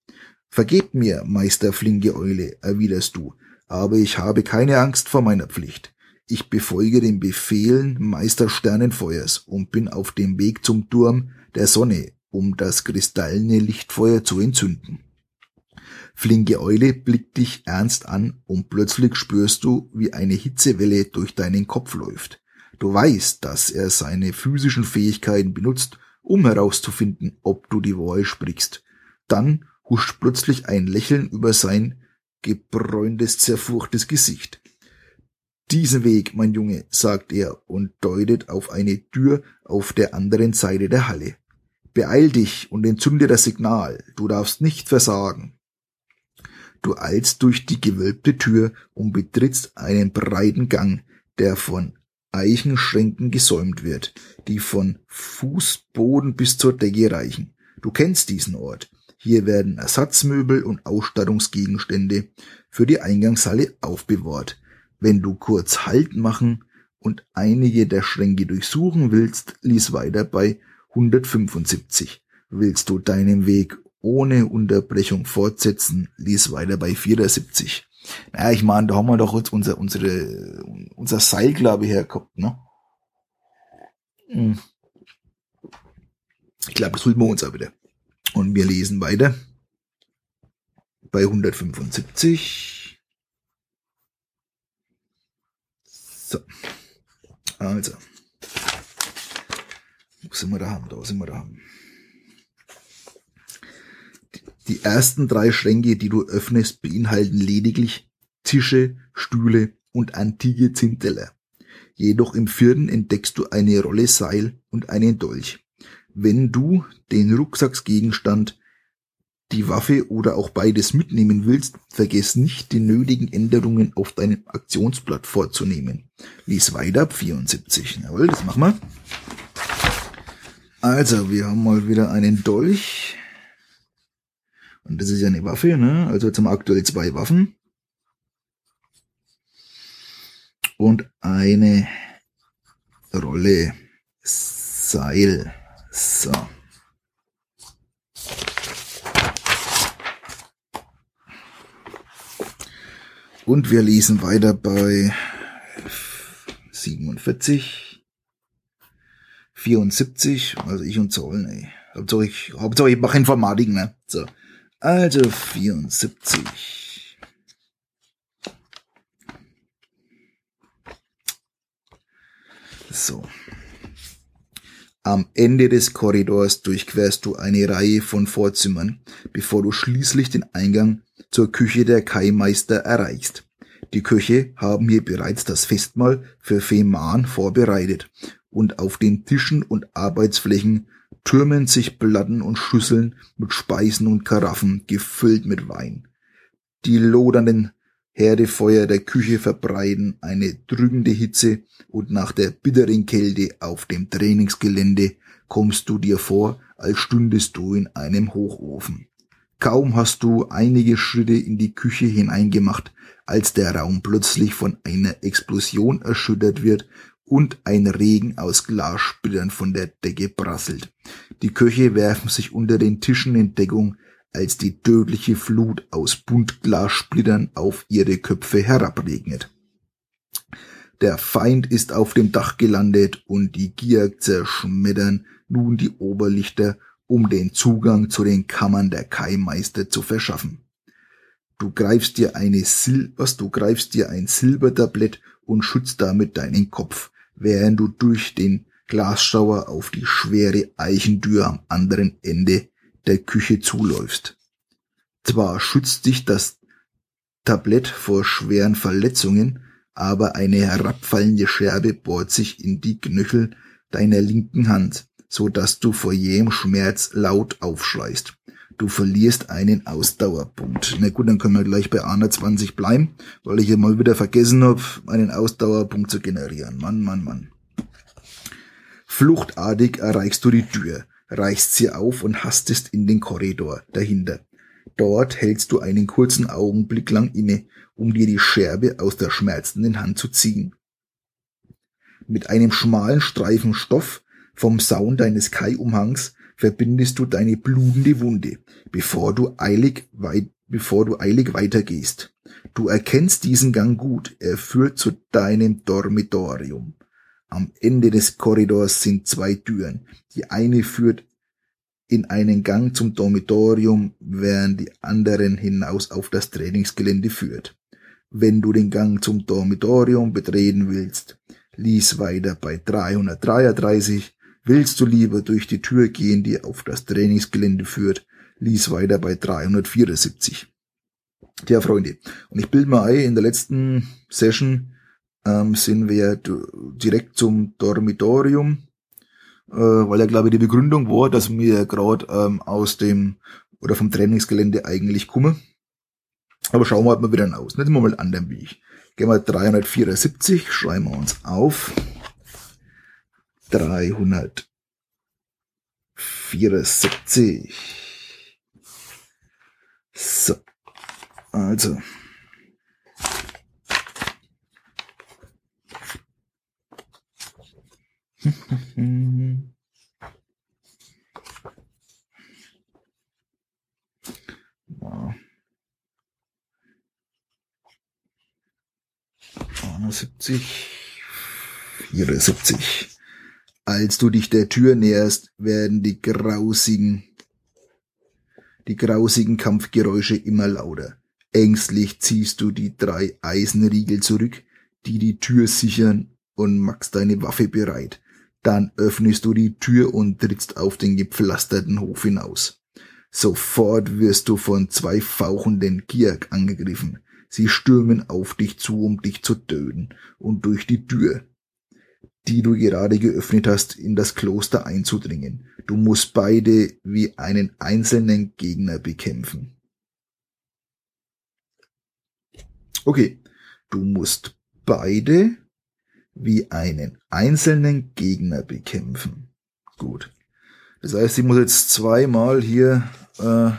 Vergebt mir, Meister Flinke Eule, erwiderst du, aber ich habe keine Angst vor meiner Pflicht. Ich befolge den Befehlen Meister Sternenfeuers und bin auf dem Weg zum Turm der Sonne, um das kristallene Lichtfeuer zu entzünden. Flinke Eule blickt dich ernst an und plötzlich spürst du, wie eine Hitzewelle durch deinen Kopf läuft. Du weißt, dass er seine physischen Fähigkeiten benutzt, um herauszufinden, ob du die Wahrheit sprichst. Dann huscht plötzlich ein Lächeln über sein gebräuntes, zerfurchtes Gesicht. Diesen Weg, mein Junge, sagt er und deutet auf eine Tür auf der anderen Seite der Halle. Beeil dich und entzünde das Signal, du darfst nicht versagen. Du eilst durch die gewölbte Tür und betrittst einen breiten Gang, der von Eichenschränken gesäumt wird, die von Fußboden bis zur Decke reichen. Du kennst diesen Ort. Hier werden Ersatzmöbel und Ausstattungsgegenstände für die Eingangshalle aufbewahrt. Wenn du kurz Halt machen und einige der Schränke durchsuchen willst, lies weiter bei 175. Willst du deinen Weg ohne Unterbrechung fortsetzen, lies weiter bei 74. Naja, ich meine, da haben wir doch jetzt unser, unsere, unser Seil, glaube ich, hergehabt, ne? Ich glaube, das holen wir uns auch wieder. Und wir lesen weiter. Bei 175. So. Also. Wo sind wir da haben? Da sind wir da haben. Die ersten drei Schränke, die du öffnest, beinhalten lediglich Tische, Stühle und antike Zinnteller. Jedoch im vierten entdeckst du eine Rolle Seil und einen Dolch. Wenn du den Rucksacksgegenstand, die Waffe oder auch beides mitnehmen willst, vergiss nicht, die nötigen Änderungen auf deinem Aktionsblatt vorzunehmen. Lies weiter ab 74. Jawohl, das machen wir. Also, wir haben mal wieder einen Dolch. Und das ist ja eine Waffe, ne? Also jetzt haben wir aktuell zwei Waffen. Und eine Rolle Seil. So. Und wir lesen weiter bei 47, 74, also ich und Zahlen, ey. Hauptsache ich, Hauptsache ich mache Informatik, ne? So. Also 74. So. Am Ende des Korridors durchquerst du eine Reihe von Vorzimmern, bevor du schließlich den Eingang zur Küche der Kaimeister erreichst. Die Köche haben hier bereits das Festmahl für Fehmarn vorbereitet und auf den Tischen und Arbeitsflächen türmen sich Platten und Schüsseln mit Speisen und Karaffen gefüllt mit Wein. Die lodernden Herdefeuer der Küche verbreiten eine drückende Hitze und nach der bitteren Kälte auf dem Trainingsgelände kommst du dir vor, als stündest du in einem Hochofen. Kaum hast du einige Schritte in die Küche hineingemacht, als der Raum plötzlich von einer Explosion erschüttert wird und ein Regen aus Glassplittern von der Decke prasselt. Die Köche werfen sich unter den Tischen in Deckung, als die tödliche Flut aus Buntglassplittern auf ihre Köpfe herabregnet. Der Feind ist auf dem Dach gelandet und die Gier zerschmettern nun die Oberlichter, um den Zugang zu den Kammern der Kaimeister zu verschaffen. Du greifst dir eine Sil was du greifst dir ein Silbertablett und schützt damit deinen Kopf während du durch den Glasschauer auf die schwere Eichentür am anderen Ende der Küche zuläufst. Zwar schützt dich das Tablett vor schweren Verletzungen, aber eine herabfallende Scherbe bohrt sich in die Knöchel deiner linken Hand, so dass du vor jedem Schmerz laut aufschreist. Du verlierst einen Ausdauerpunkt. Na gut, dann können wir gleich bei 20 bleiben, weil ich ja mal wieder vergessen habe, einen Ausdauerpunkt zu generieren. Mann, Mann, Mann. Fluchtartig erreichst du die Tür, reichst sie auf und hastest in den Korridor dahinter. Dort hältst du einen kurzen Augenblick lang inne, um dir die Scherbe aus der schmerzenden Hand zu ziehen. Mit einem schmalen Streifen Stoff vom Saun deines Kai-Umhangs verbindest du deine blutende Wunde, bevor du eilig weit, bevor du eilig weitergehst. Du erkennst diesen Gang gut, er führt zu deinem Dormitorium. Am Ende des Korridors sind zwei Türen. Die eine führt in einen Gang zum Dormitorium, während die anderen hinaus auf das Trainingsgelände führt. Wenn du den Gang zum Dormitorium betreten willst, lies weiter bei 333 Willst du lieber durch die Tür gehen, die auf das Trainingsgelände führt, lies weiter bei 374. Tja, Freunde, und ich bilde mal ein, in der letzten Session ähm, sind wir direkt zum Dormitorium, äh, weil ja, glaube ich, die Begründung war, dass wir gerade ähm, aus dem oder vom Trainingsgelände eigentlich kommen. Aber schauen wir halt mal wieder aus. Nicht mal anderen Weg. Gehen wir 374, schreiben wir uns auf. 374. So. Also. [laughs] ja. 71, 74. Als du dich der Tür näherst, werden die grausigen, die grausigen Kampfgeräusche immer lauter. Ängstlich ziehst du die drei Eisenriegel zurück, die die Tür sichern und machst deine Waffe bereit. Dann öffnest du die Tür und trittst auf den gepflasterten Hof hinaus. Sofort wirst du von zwei fauchenden Kiak angegriffen. Sie stürmen auf dich zu, um dich zu töten und durch die Tür, die du gerade geöffnet hast, in das Kloster einzudringen. Du musst beide wie einen einzelnen Gegner bekämpfen. Okay, du musst beide wie einen einzelnen Gegner bekämpfen. Gut. Das heißt, ich muss jetzt zweimal hier, äh,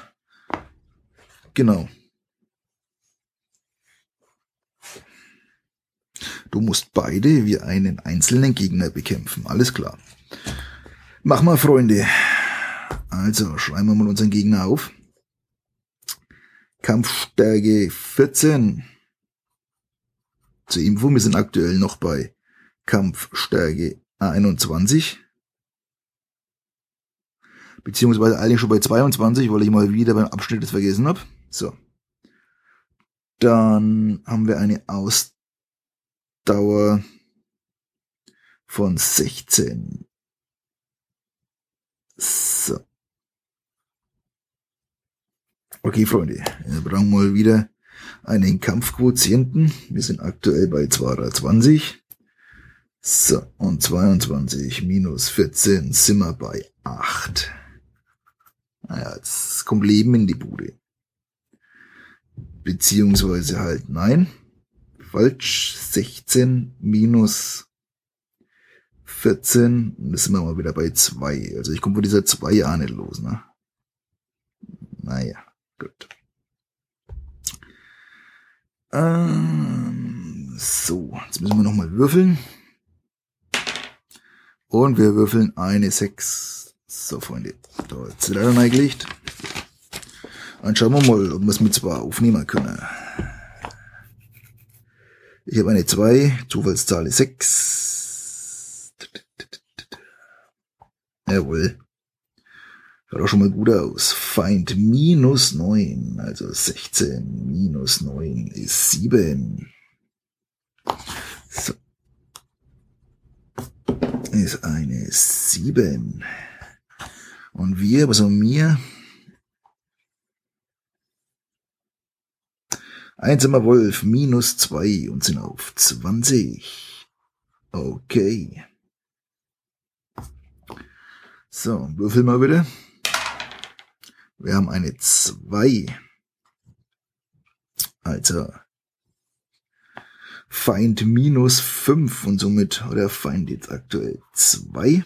genau. Du musst beide wie einen einzelnen Gegner bekämpfen. Alles klar. Mach mal, Freunde. Also, schreiben wir mal unseren Gegner auf. Kampfstärke 14. Zur Info, wir sind aktuell noch bei Kampfstärke 21. Beziehungsweise eigentlich schon bei 22, weil ich mal wieder beim Abschnitt das vergessen habe. So. Dann haben wir eine Ausdauer von 16. So. Okay, Freunde, wir brauchen mal wieder einen Kampfquotienten. Wir sind aktuell bei 220. So, und 22 minus 14 sind wir bei 8. Naja, jetzt kommt Leben in die Bude. Beziehungsweise halt, nein, falsch, 16 minus 14, und das sind wir mal wieder bei 2. Also ich komme von dieser 2 ja nicht los, ne? Naja, gut. Ähm, so, jetzt müssen wir nochmal würfeln. Und wir würfeln eine 6. So, Freunde. Da ist sie leider reingelegt. Und schauen wir mal, ob wir es mit 2 aufnehmen können. Ich habe eine 2, Zufallszahl ist 6. Jawohl. Schaut auch schon mal gut aus. Feind minus 9, also 16 minus 9 ist 7. So ist eine 7. Und wir, was haben wir? Einsamer Wolf minus 2 und sind auf 20. Okay. So, würfel mal bitte. Wir haben eine 2. Also Feind minus 5 und somit hat der Feind jetzt aktuell 2.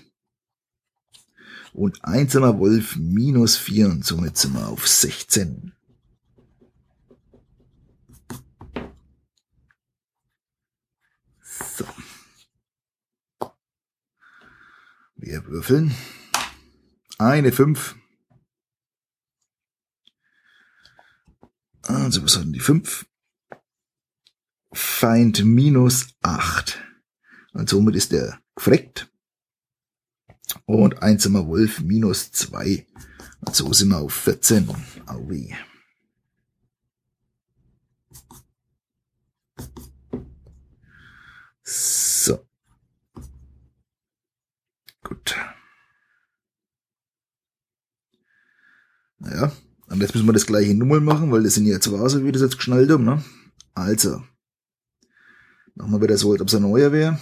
Und einsamer Wolf minus 4 und somit sind wir auf 16. Wir würfeln. Eine 5. Also was hatten die 5? Feind minus 8. Und somit ist er gefreckt. Und einsamer Wolf minus 2. Und so sind wir auf 14. Aui. So. Gut. Naja, und jetzt müssen wir das gleiche Nummer machen, weil das sind ja zwei, so wie das jetzt geschnallt haben, ne? Also, wir wieder so, als ob es ein neuer wäre.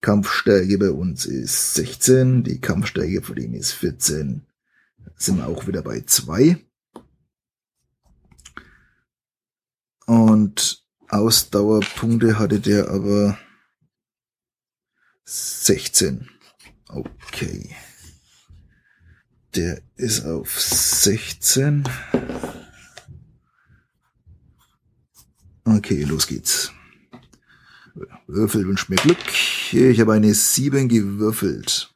Kampfstärke bei uns ist 16, die Kampfstärke von ihm ist 14. Sind wir auch wieder bei 2. Und Ausdauerpunkte hatte der aber 16. Okay. Der ist auf 16. Okay, los geht's. Würfel wünscht mir Glück. Ich habe eine 7 gewürfelt.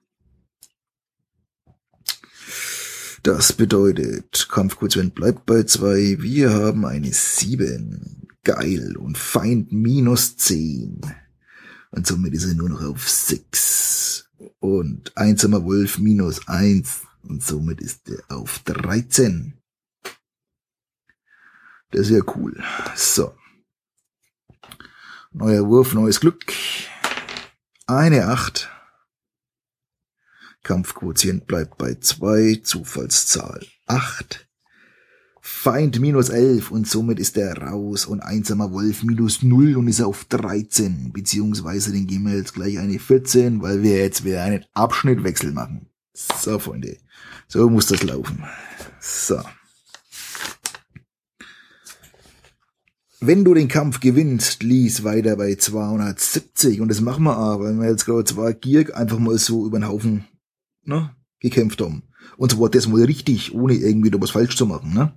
Das bedeutet, Kampfquotient bleibt bei 2. Wir haben eine 7. Geil. Und Feind minus 10. Und somit ist er nur noch auf 6. Und einsamer Wolf minus 1. Und somit ist er auf 13. Das ja cool. So. Neuer Wurf, neues Glück. Eine Acht. Kampfquotient bleibt bei zwei. Zufallszahl acht. Feind minus elf und somit ist er raus und einsamer Wolf minus null und ist auf 13. Beziehungsweise den geben wir jetzt gleich eine 14, weil wir jetzt wieder einen Abschnittwechsel machen. So, Freunde. So muss das laufen. So. Wenn du den Kampf gewinnst, lies weiter bei 270. Und das machen wir auch, weil wir jetzt gerade zwei Gierk einfach mal so über den Haufen ne, gekämpft haben. Und zwar das mal richtig, ohne irgendwie da was falsch zu machen. Ne?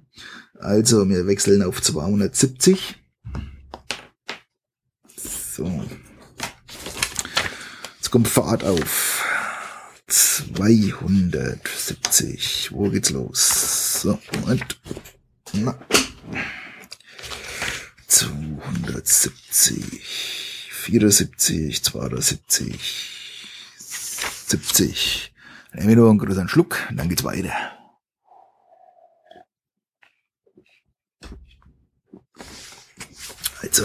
Also, wir wechseln auf 270. So. Jetzt kommt Fahrt auf. 270. Wo geht's los? So, Moment. Na. 270, 74, 270, 70. Nehmen wir noch einen größeren Schluck, dann geht's weiter. Also.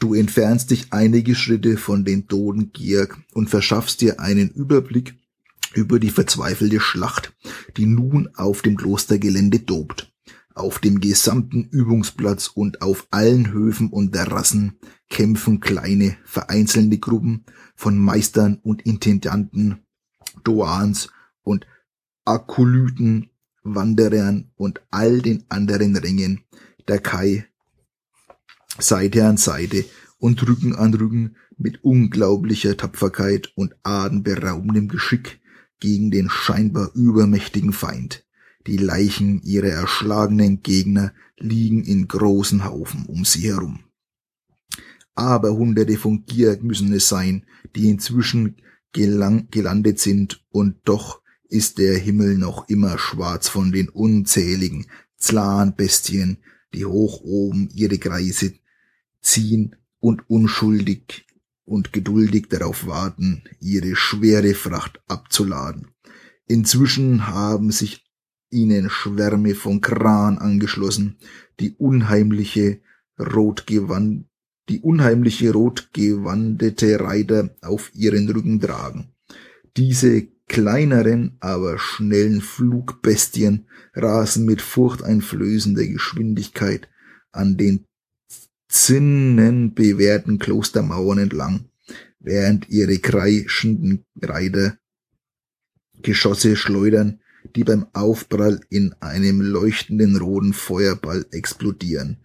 Du entfernst dich einige Schritte von den toten Gierk und verschaffst dir einen Überblick über die verzweifelte Schlacht, die nun auf dem Klostergelände tobt. Auf dem gesamten Übungsplatz und auf allen Höfen und Terrassen kämpfen kleine, vereinzelte Gruppen von Meistern und Intendanten, Doans und Akolyten, Wanderern und all den anderen Rängen der Kai Seite an Seite und Rücken an Rücken mit unglaublicher Tapferkeit und atemberaubendem Geschick gegen den scheinbar übermächtigen Feind. Die Leichen ihrer erschlagenen Gegner liegen in großen Haufen um sie herum. Aber hunderte von Gierk müssen es sein, die inzwischen gelang gelandet sind, und doch ist der Himmel noch immer schwarz von den unzähligen Zlanbestien, die hoch oben ihre Kreise ziehen und unschuldig und geduldig darauf warten, ihre schwere Fracht abzuladen. Inzwischen haben sich ihnen Schwärme von Kran angeschlossen, die unheimliche rotgewand die unheimliche rotgewandete Reiter auf ihren Rücken tragen. Diese kleineren, aber schnellen Flugbestien rasen mit furchteinflößender Geschwindigkeit an den zinnenbewehrten Klostermauern entlang, während ihre kreischenden Reiter Geschosse schleudern, die beim Aufprall in einem leuchtenden roten Feuerball explodieren.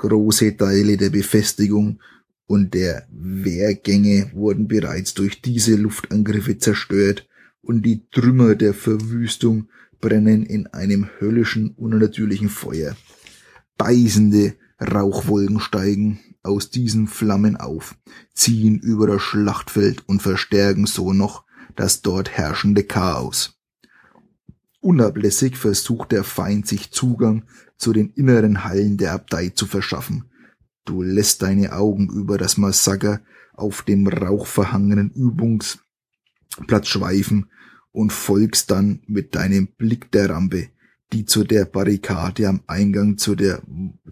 Große Teile der Befestigung und der Wehrgänge wurden bereits durch diese Luftangriffe zerstört und die Trümmer der Verwüstung brennen in einem höllischen, unnatürlichen Feuer. Beißende Rauchwolken steigen aus diesen Flammen auf, ziehen über das Schlachtfeld und verstärken so noch das dort herrschende Chaos. Unablässig versucht der Feind sich Zugang zu den inneren Hallen der Abtei zu verschaffen. Du lässt deine Augen über das Massaker auf dem rauchverhangenen Übungsplatz schweifen und folgst dann mit deinem Blick der Rampe, die zu der Barrikade am Eingang zu, der,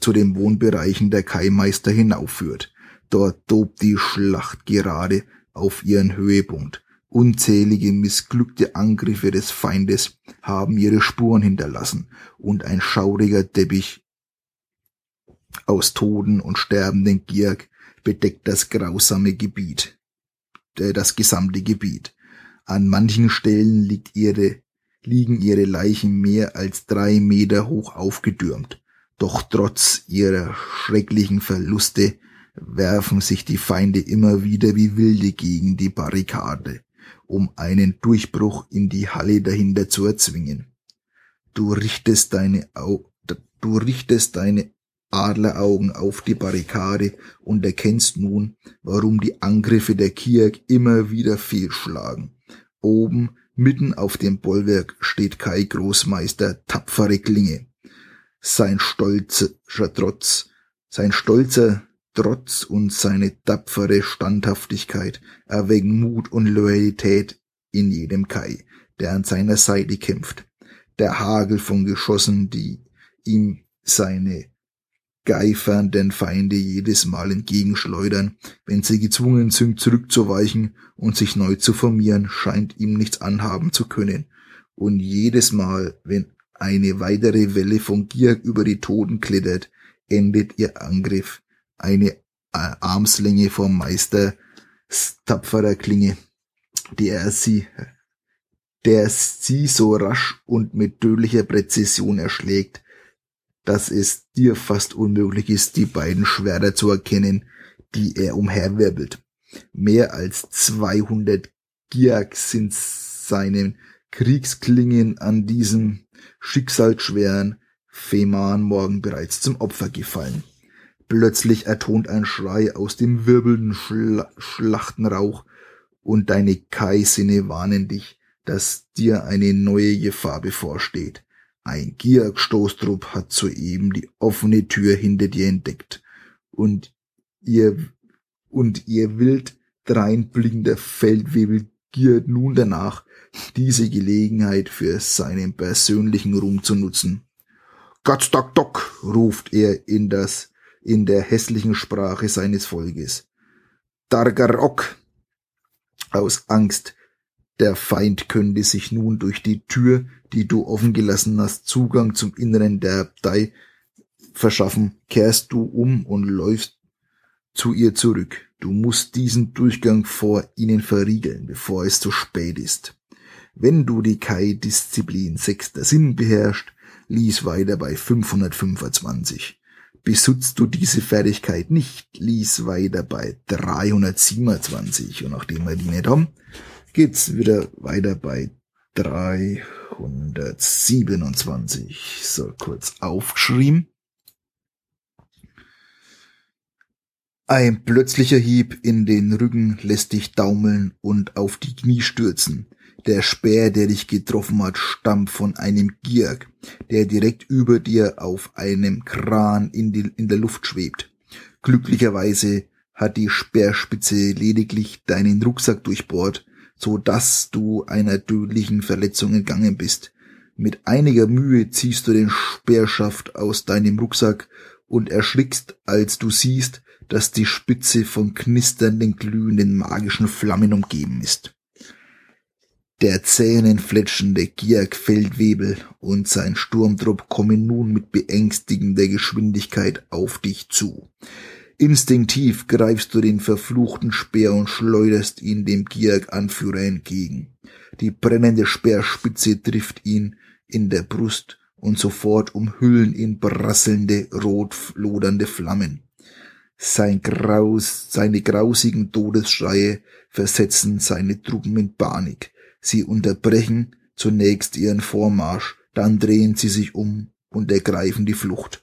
zu den Wohnbereichen der Kaimeister hinaufführt. Dort tobt die Schlacht gerade auf ihren Höhepunkt. Unzählige missglückte Angriffe des Feindes haben ihre Spuren hinterlassen und ein schauriger Teppich aus Toten und sterbenden Gierk bedeckt das grausame Gebiet, äh, das gesamte Gebiet. An manchen Stellen liegt ihre, liegen ihre Leichen mehr als drei Meter hoch aufgetürmt. Doch trotz ihrer schrecklichen Verluste werfen sich die Feinde immer wieder wie Wilde gegen die Barrikade, um einen Durchbruch in die Halle dahinter zu erzwingen. Du richtest deine, Au du richtest deine Adleraugen auf die Barrikade und erkennst nun, warum die Angriffe der Kirk immer wieder fehlschlagen. Oben, mitten auf dem Bollwerk, steht Kai Großmeister tapfere Klinge. Sein stolzer Trotz, sein stolzer Trotz und seine tapfere Standhaftigkeit erwecken Mut und Loyalität in jedem Kai, der an seiner Seite kämpft. Der Hagel von Geschossen, die ihm seine geifernden Feinde jedes Mal entgegenschleudern, wenn sie gezwungen sind, zurückzuweichen und sich neu zu formieren, scheint ihm nichts anhaben zu können. Und jedes Mal, wenn eine weitere Welle von Gier über die Toten klettert, endet ihr Angriff eine äh, Armslänge vom Meister tapferer Klinge, der sie, der sie so rasch und mit tödlicher Präzision erschlägt, dass es dir fast unmöglich ist, die beiden Schwerter zu erkennen, die er umherwirbelt. Mehr als 200 Giak sind seinen Kriegsklingen an diesem schicksalsschweren Fehmarnmorgen bereits zum Opfer gefallen. Plötzlich ertont ein Schrei aus dem wirbelnden Schla Schlachtenrauch und deine Kai-Sinne warnen dich, dass dir eine neue Gefahr bevorsteht. Ein Giak-Stoßtrupp hat soeben die offene Tür hinter dir entdeckt und ihr, und ihr wild dreinblickender Feldwebel giert nun danach, diese Gelegenheit für seinen persönlichen Ruhm zu nutzen. Gottstock Dock, ruft er in das, in der hässlichen Sprache seines Volkes. Dargarok, aus Angst, der Feind könnte sich nun durch die Tür, die du offen gelassen hast, Zugang zum Inneren der Abtei verschaffen, kehrst du um und läufst zu ihr zurück. Du musst diesen Durchgang vor ihnen verriegeln, bevor es zu spät ist. Wenn du die Kai-Disziplin sechster Sinn beherrscht, lies weiter bei 525. Besutzt du diese Fertigkeit nicht, lies weiter bei 327. Und nachdem wir die nicht haben, geht's wieder weiter bei 327. So, kurz aufgeschrieben. Ein plötzlicher Hieb in den Rücken lässt dich daumeln und auf die Knie stürzen. Der Speer, der dich getroffen hat, stammt von einem Gierk, der direkt über dir auf einem Kran in, die, in der Luft schwebt. Glücklicherweise hat die Speerspitze lediglich deinen Rucksack durchbohrt, so dass du einer tödlichen Verletzung entgangen bist. Mit einiger Mühe ziehst du den Speerschaft aus deinem Rucksack und erschrickst, als du siehst, dass die Spitze von knisternden, glühenden magischen Flammen umgeben ist. Der zähnenfletschende Giak-Feldwebel und sein Sturmtrupp kommen nun mit beängstigender Geschwindigkeit auf dich zu. Instinktiv greifst du den verfluchten Speer und schleuderst ihn dem Giak-Anführer entgegen. Die brennende Speerspitze trifft ihn in der Brust und sofort umhüllen ihn prasselnde, rot lodernde Flammen. Sein Graus, seine grausigen Todesschreie versetzen seine Truppen in Panik. Sie unterbrechen zunächst ihren Vormarsch, dann drehen sie sich um und ergreifen die Flucht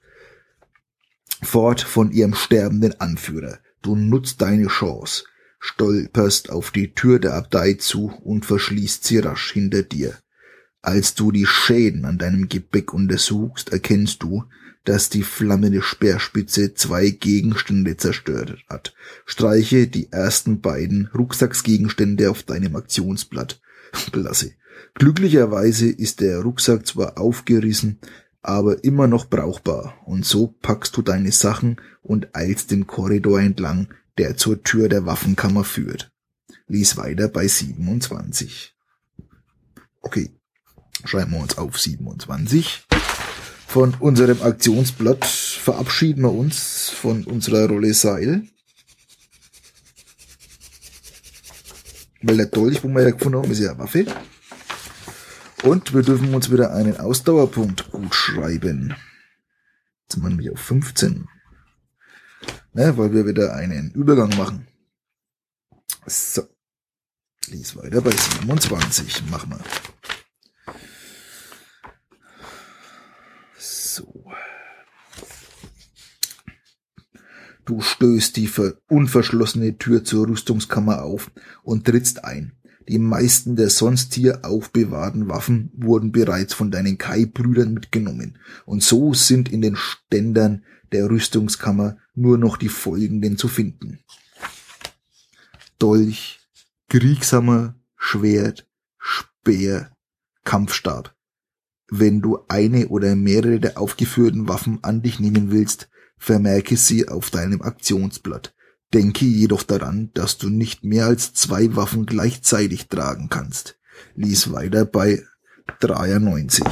fort von ihrem sterbenden Anführer. Du nutzt deine Chance, stolperst auf die Tür der Abtei zu und verschließt sie rasch hinter dir. Als du die Schäden an deinem Gepäck untersuchst, erkennst du, dass die flammende Speerspitze zwei Gegenstände zerstört hat. Streiche die ersten beiden Rucksacksgegenstände auf deinem Aktionsblatt. Blasse. Glücklicherweise ist der Rucksack zwar aufgerissen, aber immer noch brauchbar, und so packst du deine Sachen und eilst den Korridor entlang, der zur Tür der Waffenkammer führt. Lies weiter bei 27. Okay, schreiben wir uns auf 27. Von unserem Aktionsblatt verabschieden wir uns von unserer Rolle Seil. Weil der Dolch, wo wir ja gefunden haben, ist ja eine Waffe. Und wir dürfen uns wieder einen Ausdauerpunkt gut schreiben. Jetzt sind wir nämlich auf 15. Ne, weil wir wieder einen Übergang machen. So. Lies weiter bei 27. Machen wir. So. Du stößt die unverschlossene Tür zur Rüstungskammer auf und trittst ein. Die meisten der sonst hier aufbewahrten Waffen wurden bereits von deinen Kai-Brüdern mitgenommen, und so sind in den Ständern der Rüstungskammer nur noch die folgenden zu finden. Dolch, Kriegshammer, Schwert, Speer, Kampfstab. Wenn du eine oder mehrere der aufgeführten Waffen an dich nehmen willst, vermerke sie auf deinem Aktionsblatt. Denke jedoch daran, dass du nicht mehr als zwei Waffen gleichzeitig tragen kannst. Lies weiter bei 93.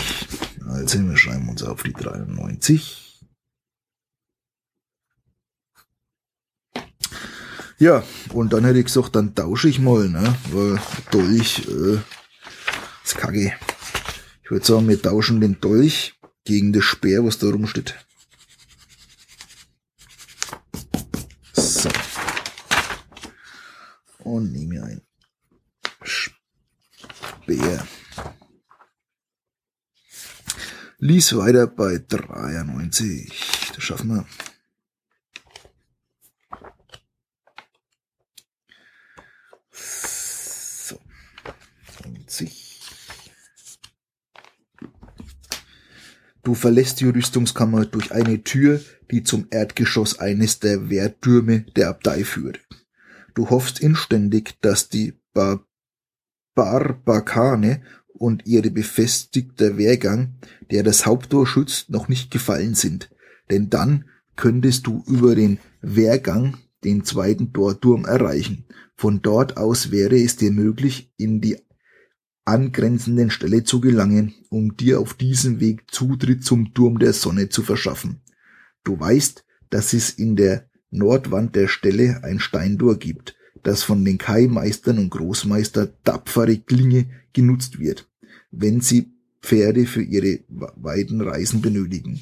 Also wir schreiben uns auf die 93. Ja, und dann hätte ich gesagt, dann tausche ich mal, ne? Weil Dolch, äh, ist kacke. Ich würde sagen, wir tauschen den Dolch gegen das Speer, was da rumsteht. Und nehme ein Speer. Lies weiter bei 93. Das schaffen wir. So. 90. Du verlässt die Rüstungskammer durch eine Tür, die zum Erdgeschoss eines der Wehrtürme der Abtei führt. Du hoffst inständig, dass die Bar Barbakane und ihre befestigte Wehrgang, der das Haupttor schützt, noch nicht gefallen sind, denn dann könntest du über den Wehrgang den zweiten Torturm erreichen. Von dort aus wäre es dir möglich, in die angrenzenden Stelle zu gelangen, um dir auf diesem Weg Zutritt zum Turm der Sonne zu verschaffen. Du weißt, dass es in der Nordwand der Stelle ein Steintor gibt, das von den Kai-Meistern und Großmeister tapfere Klinge genutzt wird, wenn sie Pferde für ihre weiten Reisen benötigen.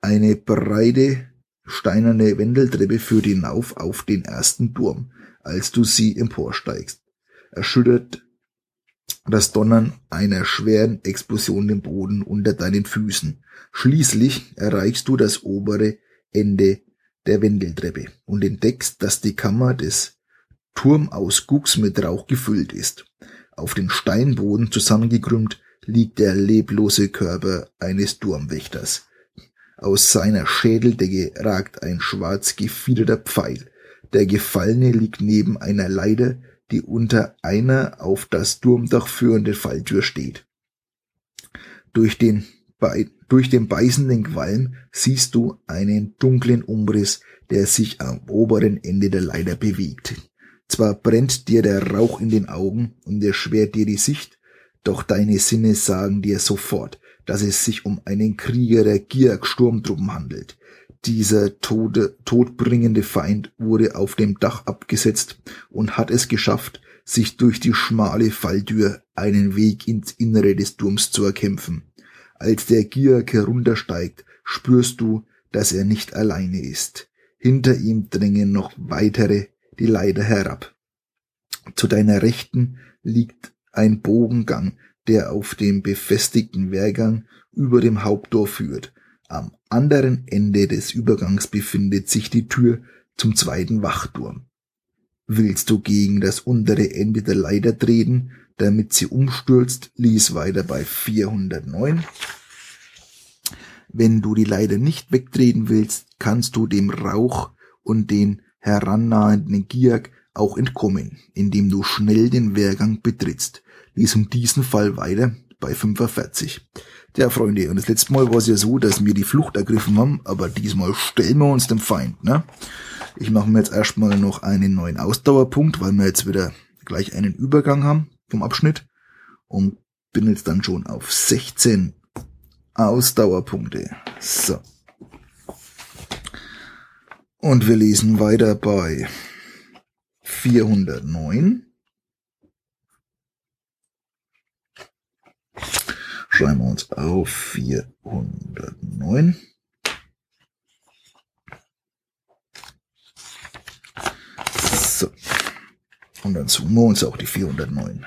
Eine breite steinerne Wendeltreppe führt hinauf auf den ersten Turm, als du sie emporsteigst. Erschüttert das Donnern einer schweren Explosion den Boden unter deinen Füßen. Schließlich erreichst du das obere Ende der Wendeltreppe und entdeckst, dass die Kammer des Turmausgucks mit Rauch gefüllt ist. Auf den Steinboden zusammengekrümmt liegt der leblose Körper eines Turmwächters. Aus seiner Schädeldecke ragt ein schwarz gefiederter Pfeil. Der Gefallene liegt neben einer Leiter, die unter einer auf das Turmdach führende Falltür steht. Durch den, durch den beißenden Qualm siehst du einen dunklen Umriss, der sich am oberen Ende der Leiter bewegt. Zwar brennt dir der Rauch in den Augen und erschwert dir die Sicht, doch deine Sinne sagen dir sofort, dass es sich um einen Krieger der Giak Sturmtruppen handelt. Dieser tode, todbringende Feind wurde auf dem Dach abgesetzt und hat es geschafft, sich durch die schmale Falltür einen Weg ins Innere des Turms zu erkämpfen. Als der Giak heruntersteigt, spürst du, dass er nicht alleine ist. Hinter ihm drängen noch weitere die Leiter herab. Zu deiner Rechten liegt ein Bogengang, der auf dem befestigten Wehrgang über dem Haupttor führt. Am anderen Ende des Übergangs befindet sich die Tür zum zweiten Wachturm. Willst du gegen das untere Ende der Leiter treten, damit sie umstürzt, lies weiter bei 409. Wenn du die Leiter nicht wegtreten willst, kannst du dem Rauch und den herannahenden Giak auch entkommen, indem du schnell den Wehrgang betrittst. Lies um diesen Fall weiter bei 45. Ja, Freunde, und das letzte Mal war es ja so, dass wir die Flucht ergriffen haben, aber diesmal stellen wir uns dem Feind, ne? Ich mache mir jetzt erstmal noch einen neuen Ausdauerpunkt, weil wir jetzt wieder gleich einen Übergang haben vom Abschnitt und bin jetzt dann schon auf 16 Ausdauerpunkte. So. Und wir lesen weiter bei 409. Schreiben wir uns auf 409. So. Und dann zoomen wir uns auch die 409.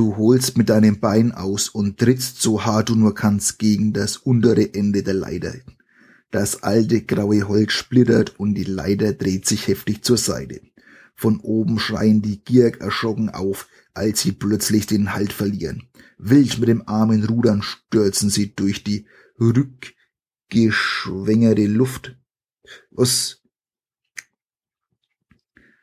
Du holst mit deinem Bein aus und trittst so hart du nur kannst gegen das untere Ende der Leiter. Das alte graue Holz splittert und die Leiter dreht sich heftig zur Seite. Von oben schreien die Gierk erschrocken auf, als sie plötzlich den Halt verlieren. Wild mit dem armen Rudern stürzen sie durch die rückgeschwängerte Luft. Was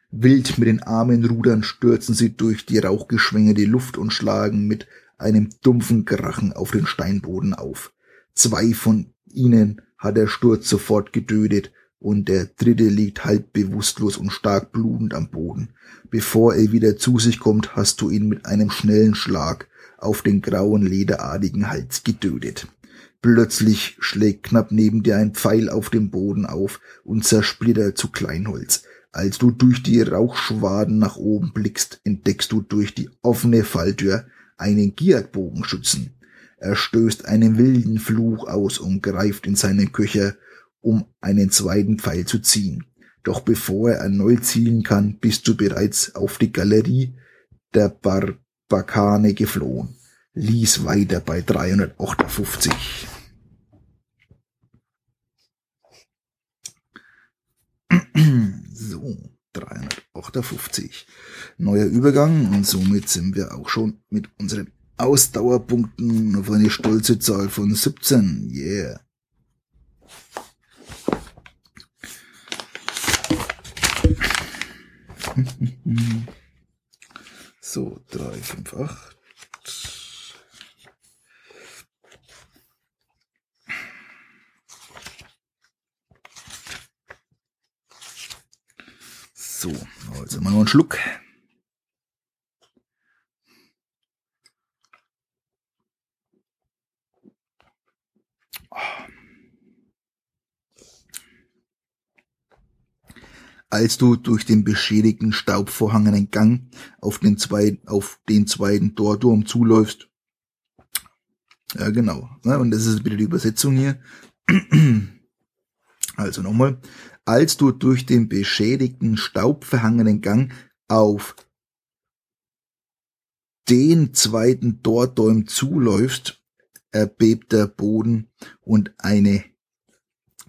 Wild mit den Armen rudern stürzen sie durch die rauchgeschwängerte Luft und schlagen mit einem dumpfen Krachen auf den Steinboden auf. Zwei von ihnen hat der Sturz sofort getötet und der dritte liegt halb bewusstlos und stark blutend am Boden. Bevor er wieder zu sich kommt, hast du ihn mit einem schnellen Schlag auf den grauen lederartigen Hals getötet. Plötzlich schlägt knapp neben dir ein Pfeil auf dem Boden auf und zersplittert zu Kleinholz. Als du durch die Rauchschwaden nach oben blickst, entdeckst du durch die offene Falltür einen Giat-Bogenschützen. Er stößt einen wilden Fluch aus und greift in seinen Köcher, um einen zweiten Pfeil zu ziehen. Doch bevor er erneut zielen kann, bist du bereits auf die Galerie der Barbakane geflohen. Lies weiter bei 358. So, 358. Neuer Übergang und somit sind wir auch schon mit unseren Ausdauerpunkten auf eine stolze Zahl von 17. Yeah. [laughs] So, 358. So, also mal noch einen Schluck. Als du durch den beschädigten, staubvorhangenen Gang auf den, zwei, auf den zweiten Torturm zuläufst, ja genau, und das ist bitte die Übersetzung hier, [clears throat] also nochmal, als du durch den beschädigten, staubverhangenen Gang auf den zweiten Torturm zuläufst, erbebt der Boden und eine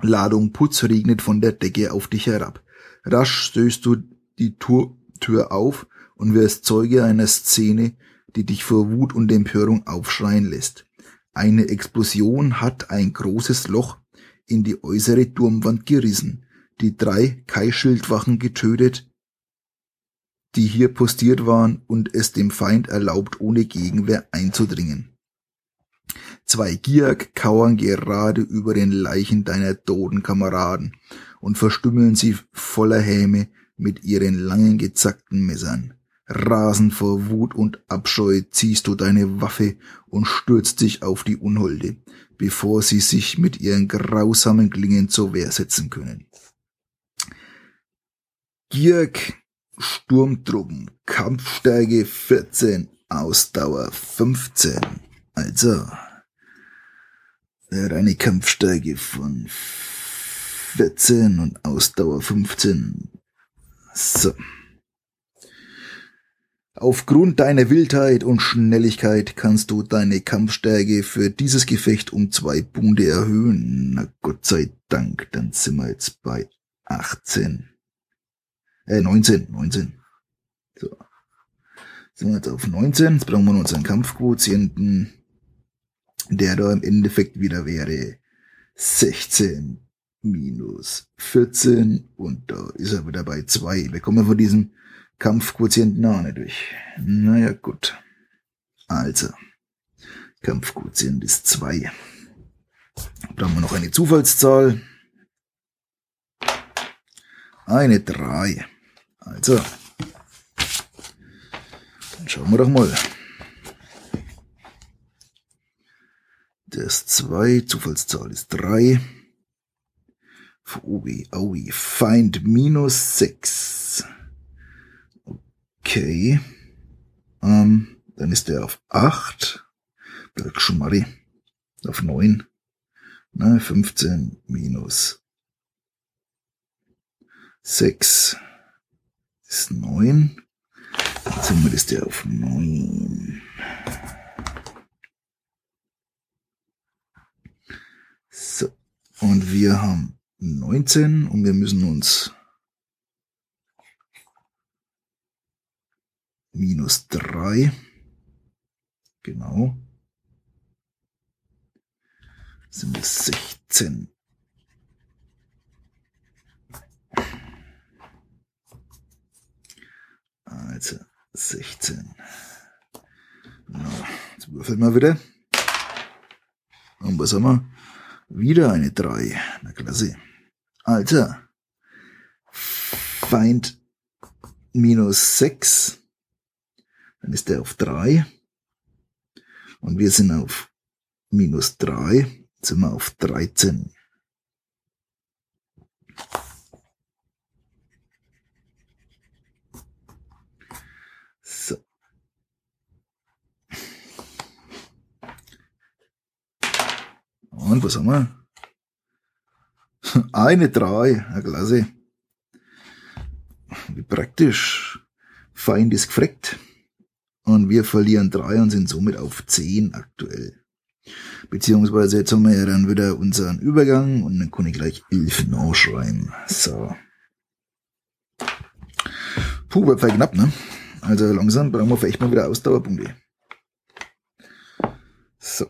Ladung Putz regnet von der Decke auf dich herab. Rasch stößt du die Tür, Tür auf und wirst Zeuge einer Szene, die dich vor Wut und Empörung aufschreien lässt. Eine Explosion hat ein großes Loch in die äußere Turmwand gerissen die drei Kai-Schildwachen getötet, die hier postiert waren und es dem Feind erlaubt, ohne Gegenwehr einzudringen. Zwei Giak kauern gerade über den Leichen deiner toten Kameraden und verstümmeln sie voller Häme mit ihren langen gezackten Messern. Rasend vor Wut und Abscheu ziehst du deine Waffe und stürzt dich auf die Unholde, bevor sie sich mit ihren grausamen Klingen zur Wehr setzen können. Gierk Sturmtruppen, Kampfstärke 14, Ausdauer 15. Also, er eine Kampfstärke von 14 und Ausdauer 15. So. Aufgrund deiner Wildheit und Schnelligkeit kannst du deine Kampfstärke für dieses Gefecht um zwei Punkte erhöhen. Na Gott sei Dank, dann sind wir jetzt bei 18. Äh, 19, 19. So. Sind wir jetzt auf 19. Jetzt brauchen wir unseren Kampfquotienten, der da im Endeffekt wieder wäre 16 minus 14 und da ist er wieder bei 2. Wir kommen von diesem Kampfquotienten auch nicht durch. Naja, gut. Also, Kampfquotient ist 2. Brauchen wir noch eine Zufallszahl. Eine 3. Also, dann schauen wir doch mal. Das 2, Zufallszahl ist 3. Aui, aui, Feind minus 6. Okay. Ähm, dann ist der auf 8. Bleib schon mal auf 9. Na, 15 minus 6 ist 9. Jetzt haben wir das der auf 9. So. Und wir haben 19 und wir müssen uns minus 3. Genau. Sind es 16. Also 16. Na, jetzt würfeln wir wieder. Und was haben wir? Wieder eine 3. Na klasse. Alter. Feind minus 6. Dann ist der auf 3. Und wir sind auf minus 3. Jetzt sind wir auf 13. So. Und was haben wir? [laughs] Eine 3. Ja, klasse. Wie praktisch. Feind ist gefreckt. Und wir verlieren 3 und sind somit auf 10 aktuell. Beziehungsweise jetzt haben wir ja dann wieder unseren Übergang und dann kann ich gleich 11 nachschreiben. So. Puh, wird knapp, ne? Also langsam brauchen wir vielleicht mal wieder Ausdauerpunkte. So.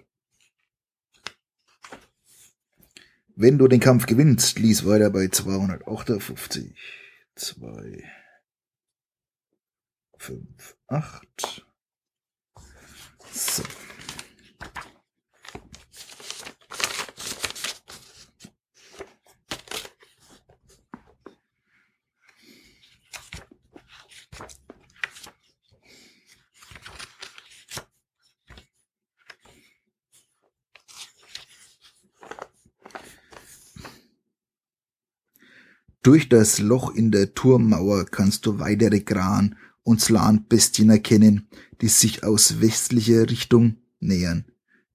Wenn du den Kampf gewinnst, lies weiter bei 258. 2, 5, 8. So. Durch das Loch in der Turmmauer kannst du weitere Gran- und Slan-Bestien erkennen, die sich aus westlicher Richtung nähern.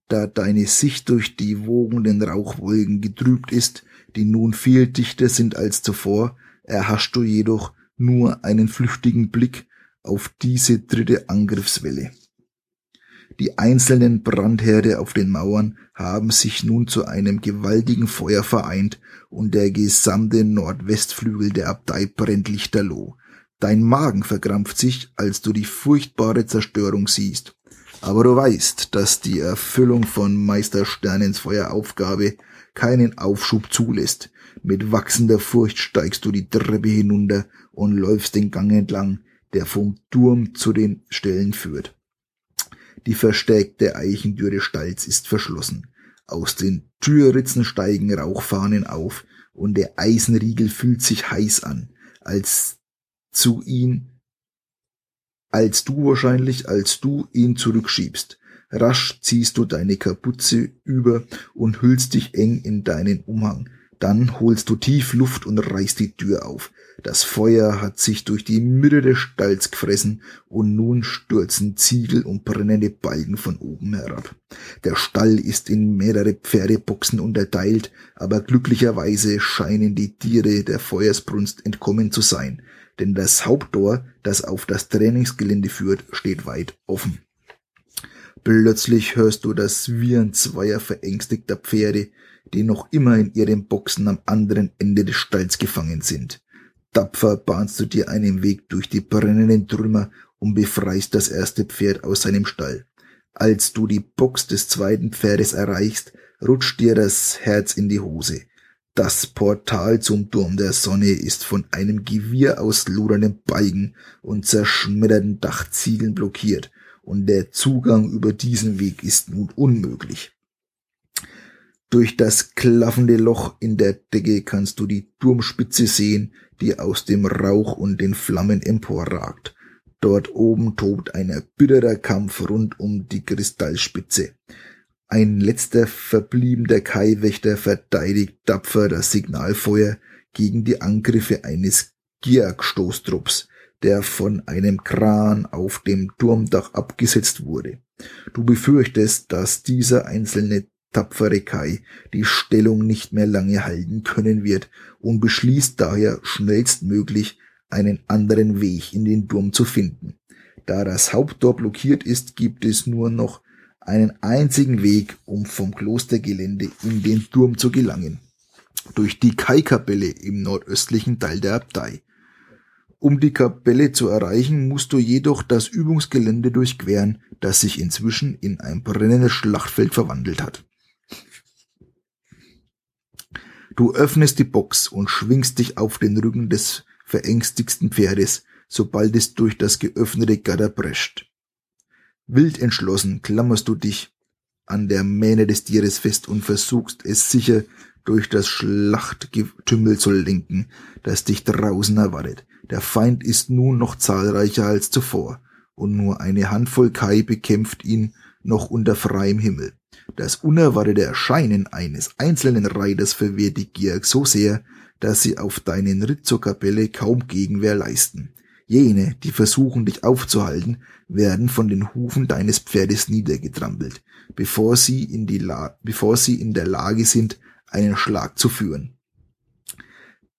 Da deine Sicht durch die wogenden Rauchwolken getrübt ist, die nun viel dichter sind als zuvor, erhascht du jedoch nur einen flüchtigen Blick auf diese dritte Angriffswelle. Die einzelnen Brandherde auf den Mauern haben sich nun zu einem gewaltigen Feuer vereint und der gesamte Nordwestflügel der Abtei brennt lichterloh. Dein Magen verkrampft sich, als du die furchtbare Zerstörung siehst. Aber du weißt, dass die Erfüllung von Meister Sternens Feueraufgabe keinen Aufschub zulässt. Mit wachsender Furcht steigst du die Treppe hinunter und läufst den Gang entlang, der vom Turm zu den Stellen führt. Die verstärkte Eichentür des Stalls ist verschlossen. Aus den Türritzen steigen Rauchfahnen auf und der Eisenriegel fühlt sich heiß an, als zu ihn, als du wahrscheinlich, als du ihn zurückschiebst. Rasch ziehst du deine Kapuze über und hüllst dich eng in deinen Umhang. Dann holst du tief Luft und reißt die Tür auf. Das Feuer hat sich durch die Mitte des Stalls gefressen und nun stürzen Ziegel und brennende Balken von oben herab. Der Stall ist in mehrere Pferdeboxen unterteilt, aber glücklicherweise scheinen die Tiere der Feuersbrunst entkommen zu sein, denn das Haupttor, das auf das Trainingsgelände führt, steht weit offen. Plötzlich hörst du das Wiehern zweier verängstigter Pferde, die noch immer in ihren Boxen am anderen Ende des Stalls gefangen sind. Tapfer bahnst du dir einen Weg durch die brennenden Trümmer und befreist das erste Pferd aus seinem Stall. Als du die Box des zweiten Pferdes erreichst, rutscht dir das Herz in die Hose. Das Portal zum Turm der Sonne ist von einem Gewirr aus lodernden Balken und zerschmetterten Dachziegeln blockiert, und der Zugang über diesen Weg ist nun unmöglich. Durch das klaffende Loch in der Decke kannst du die Turmspitze sehen, die aus dem Rauch und den Flammen emporragt. Dort oben tobt ein erbitterter Kampf rund um die Kristallspitze. Ein letzter verbliebener Kaiwächter verteidigt tapfer das Signalfeuer gegen die Angriffe eines Giak-Stoßtrupps, der von einem Kran auf dem Turmdach abgesetzt wurde. Du befürchtest, dass dieser einzelne tapfere Kai die Stellung nicht mehr lange halten können wird und beschließt daher schnellstmöglich einen anderen Weg in den Turm zu finden. Da das Haupttor blockiert ist, gibt es nur noch einen einzigen Weg, um vom Klostergelände in den Turm zu gelangen. Durch die Kai-Kapelle im nordöstlichen Teil der Abtei. Um die Kapelle zu erreichen, musst du jedoch das Übungsgelände durchqueren, das sich inzwischen in ein brennendes Schlachtfeld verwandelt hat. Du öffnest die Box und schwingst dich auf den Rücken des verängstigsten Pferdes, sobald es durch das geöffnete Gatter prescht. Wild entschlossen klammerst du dich an der Mähne des Tieres fest und versuchst es sicher durch das Schlachtgetümmel zu lenken, das dich draußen erwartet. Der Feind ist nun noch zahlreicher als zuvor, und nur eine Handvoll Kai bekämpft ihn noch unter freiem Himmel. Das unerwartete Erscheinen eines einzelnen Reiters verwehrt die Gier so sehr, dass sie auf deinen Ritt zur Kapelle kaum Gegenwehr leisten. Jene, die versuchen, dich aufzuhalten, werden von den Hufen deines Pferdes niedergetrampelt, bevor sie in, die La bevor sie in der Lage sind, einen Schlag zu führen.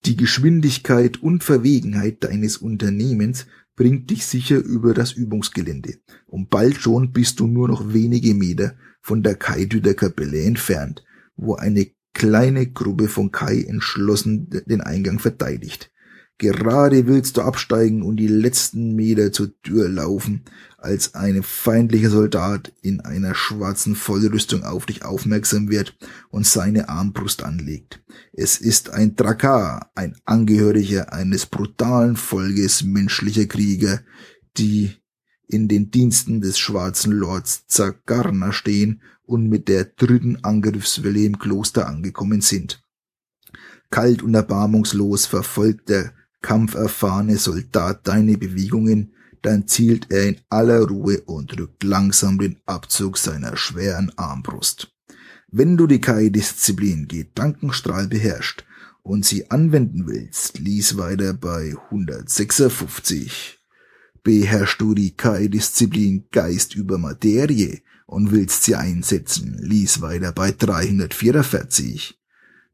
Die Geschwindigkeit und Verwegenheit deines Unternehmens bringt dich sicher über das Übungsgelände, und bald schon bist du nur noch wenige Meter von der Kaitüder Kapelle entfernt, wo eine kleine Gruppe von Kai entschlossen den Eingang verteidigt. Gerade willst du absteigen und die letzten Meter zur Tür laufen, als ein feindlicher Soldat in einer schwarzen Vollrüstung auf dich aufmerksam wird und seine Armbrust anlegt. Es ist ein Drakar, ein Angehöriger eines brutalen Volkes menschlicher Krieger, die in den Diensten des schwarzen Lords Zagarna stehen und mit der dritten Angriffswelle im Kloster angekommen sind. Kalt und erbarmungslos verfolgt der kampferfahrene Soldat deine Bewegungen, dann zielt er in aller Ruhe und drückt langsam den Abzug seiner schweren Armbrust. Wenn du die Kai-Disziplin Gedankenstrahl beherrscht und sie anwenden willst, lies weiter bei 156. Beherrschst du die Kai-Disziplin Geist über Materie und willst sie einsetzen, lies weiter bei 344.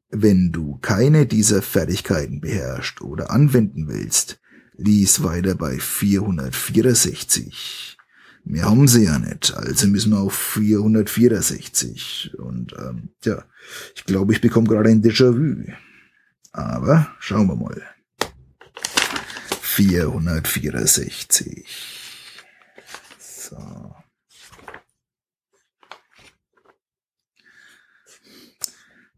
Wenn du keine dieser Fertigkeiten beherrscht oder anwenden willst, lies weiter bei 464. Wir haben sie ja nicht, also müssen wir auf 464. Und ähm, ja, ich glaube, ich bekomme gerade ein Déjà-vu. Aber schauen wir mal. 464. So.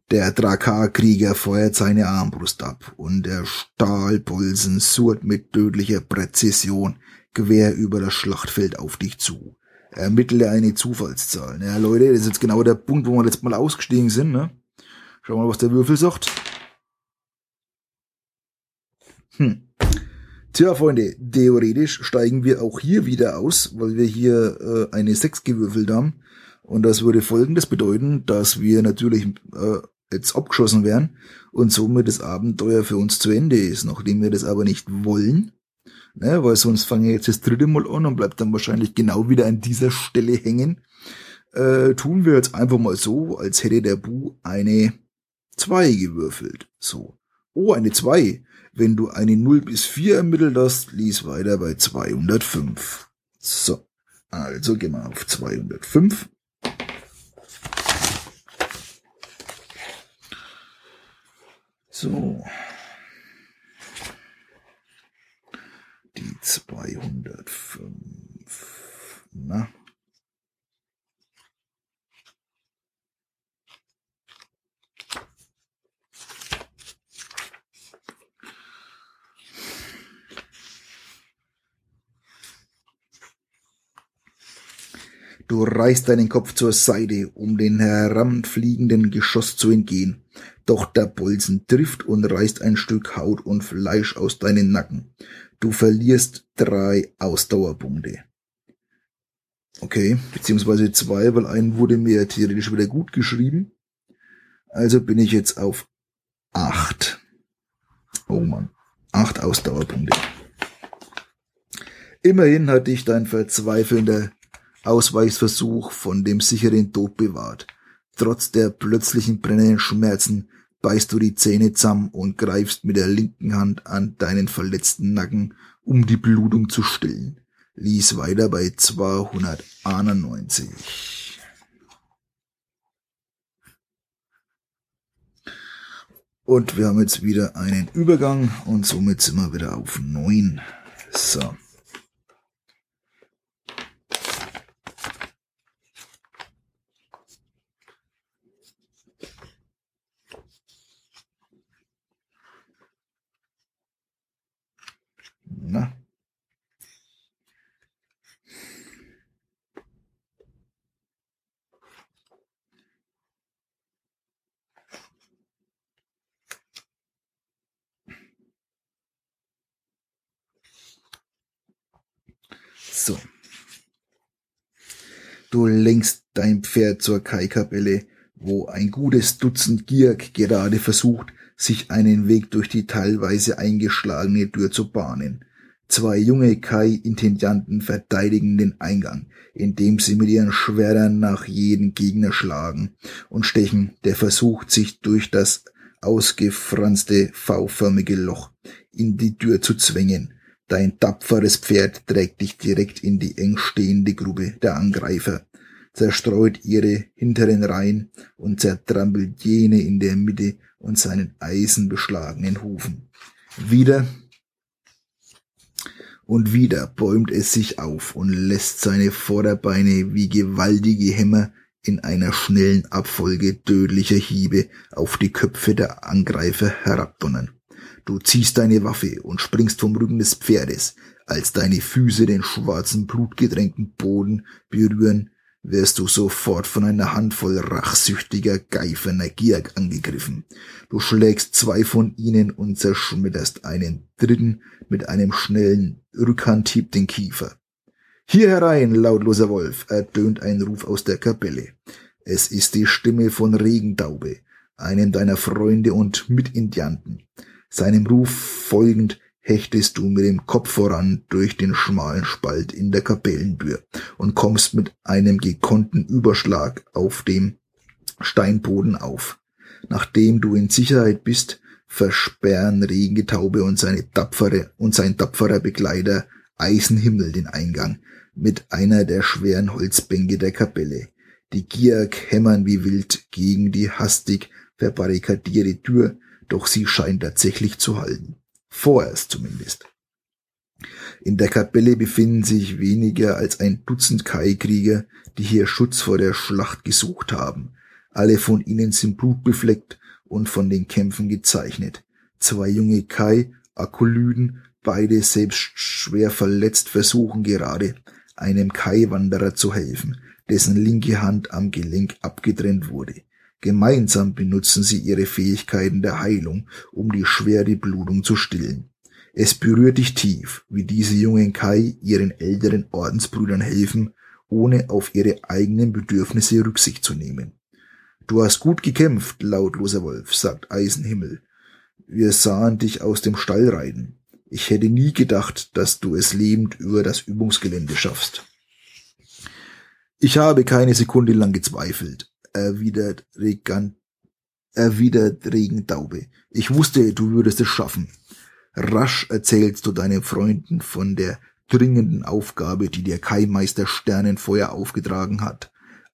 Der Drakar-Krieger feuert seine Armbrust ab und der Stahlpulsen surrt mit tödlicher Präzision quer über das Schlachtfeld auf dich zu. Ermittle eine Zufallszahl. Ja, Leute, das ist jetzt genau der Punkt, wo wir jetzt mal ausgestiegen sind. Ne? Schauen wir mal, was der Würfel sagt. Hm. Tja, Freunde, theoretisch steigen wir auch hier wieder aus, weil wir hier äh, eine 6 gewürfelt haben. Und das würde folgendes bedeuten, dass wir natürlich äh, jetzt abgeschossen werden und somit das Abenteuer für uns zu Ende ist, nachdem wir das aber nicht wollen, ne, weil sonst fange ich jetzt das dritte Mal an und bleibt dann wahrscheinlich genau wieder an dieser Stelle hängen, äh, tun wir jetzt einfach mal so, als hätte der Bu eine 2 gewürfelt. So. Oh, eine 2. Wenn du eine 0 bis 4 ermittelt hast, lies weiter bei 205. So. Also gehen wir auf 205. So. Die 205. Na. Du reißt deinen Kopf zur Seite, um den heranfliegenden Geschoss zu entgehen. Doch der Bolzen trifft und reißt ein Stück Haut und Fleisch aus deinen Nacken. Du verlierst drei Ausdauerpunkte. Okay, beziehungsweise zwei, weil einen wurde mir theoretisch wieder gut geschrieben. Also bin ich jetzt auf acht. Oh Mann, acht Ausdauerpunkte. Immerhin hat dich dein verzweifelnder Ausweichsversuch von dem sicheren Tod bewahrt. Trotz der plötzlichen brennenden Schmerzen beißt du die Zähne zusammen und greifst mit der linken Hand an deinen verletzten Nacken, um die Blutung zu stillen. Lies weiter bei 291. Und wir haben jetzt wieder einen Übergang und somit sind wir wieder auf 9. So. Na. So. Du lenkst dein Pferd zur Kaikapelle, wo ein gutes Dutzend Gierk gerade versucht, sich einen Weg durch die teilweise eingeschlagene Tür zu bahnen. Zwei junge Kai-Intendanten verteidigen den Eingang, indem sie mit ihren Schwertern nach jedem Gegner schlagen und stechen, der versucht, sich durch das ausgefranste V-förmige Loch in die Tür zu zwängen. Dein tapferes Pferd trägt dich direkt in die eng stehende Grube der Angreifer, zerstreut ihre hinteren Reihen und zertrampelt jene in der Mitte und seinen eisenbeschlagenen Hufen. Wieder und wieder bäumt es sich auf und lässt seine Vorderbeine wie gewaltige Hämmer in einer schnellen Abfolge tödlicher Hiebe auf die Köpfe der Angreifer herabdonnern. Du ziehst deine Waffe und springst vom Rücken des Pferdes, als deine Füße den schwarzen, blutgedrängten Boden berühren, wirst du sofort von einer Handvoll rachsüchtiger, geiferner Gier angegriffen. Du schlägst zwei von ihnen und zerschmetterst einen dritten mit einem schnellen Rückhandhieb den Kiefer. Hier herein, lautloser Wolf, ertönt ein Ruf aus der Kapelle. Es ist die Stimme von Regendaube, einem deiner Freunde und Mitindianten. Seinem Ruf folgend hechtest du mit dem Kopf voran durch den schmalen Spalt in der Kapellentür und kommst mit einem gekonnten Überschlag auf dem Steinboden auf. Nachdem du in Sicherheit bist, versperren Regentaube und seine tapfere und sein tapferer Begleiter Eisenhimmel den Eingang mit einer der schweren Holzbänke der Kapelle. Die Gierk hämmern wie wild gegen die hastig verbarrikadierte Tür, doch sie scheint tatsächlich zu halten. Vorerst zumindest. In der Kapelle befinden sich weniger als ein Dutzend Kai-Krieger, die hier Schutz vor der Schlacht gesucht haben. Alle von ihnen sind blutbefleckt und von den Kämpfen gezeichnet. Zwei junge Kai, Akolyden, beide selbst schwer verletzt, versuchen gerade, einem Kai-Wanderer zu helfen, dessen linke Hand am Gelenk abgetrennt wurde. Gemeinsam benutzen sie ihre Fähigkeiten der Heilung, um die schwere Blutung zu stillen. Es berührt dich tief, wie diese jungen Kai ihren älteren Ordensbrüdern helfen, ohne auf ihre eigenen Bedürfnisse Rücksicht zu nehmen. Du hast gut gekämpft, lautloser Wolf, sagt Eisenhimmel. Wir sahen dich aus dem Stall reiten. Ich hätte nie gedacht, dass du es lebend über das Übungsgelände schaffst. Ich habe keine Sekunde lang gezweifelt erwidert Regan, erwidert Regendaube. Ich wusste, du würdest es schaffen. Rasch erzählst du deinen Freunden von der dringenden Aufgabe, die der Kaimeister Sternenfeuer aufgetragen hat.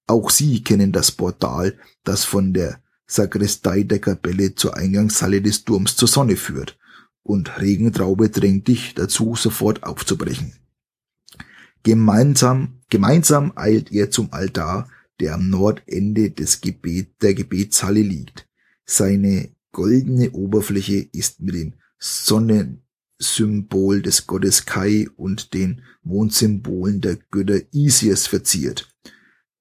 Auch sie kennen das Portal, das von der Sakristei der Kapelle zur Eingangshalle des Turms zur Sonne führt. Und Regentraube drängt dich dazu, sofort aufzubrechen. Gemeinsam, gemeinsam eilt ihr zum Altar, der am Nordende des Gebet, der Gebetshalle liegt. Seine goldene Oberfläche ist mit dem Sonnensymbol des Gottes Kai und den Mondsymbolen der Götter Isis verziert.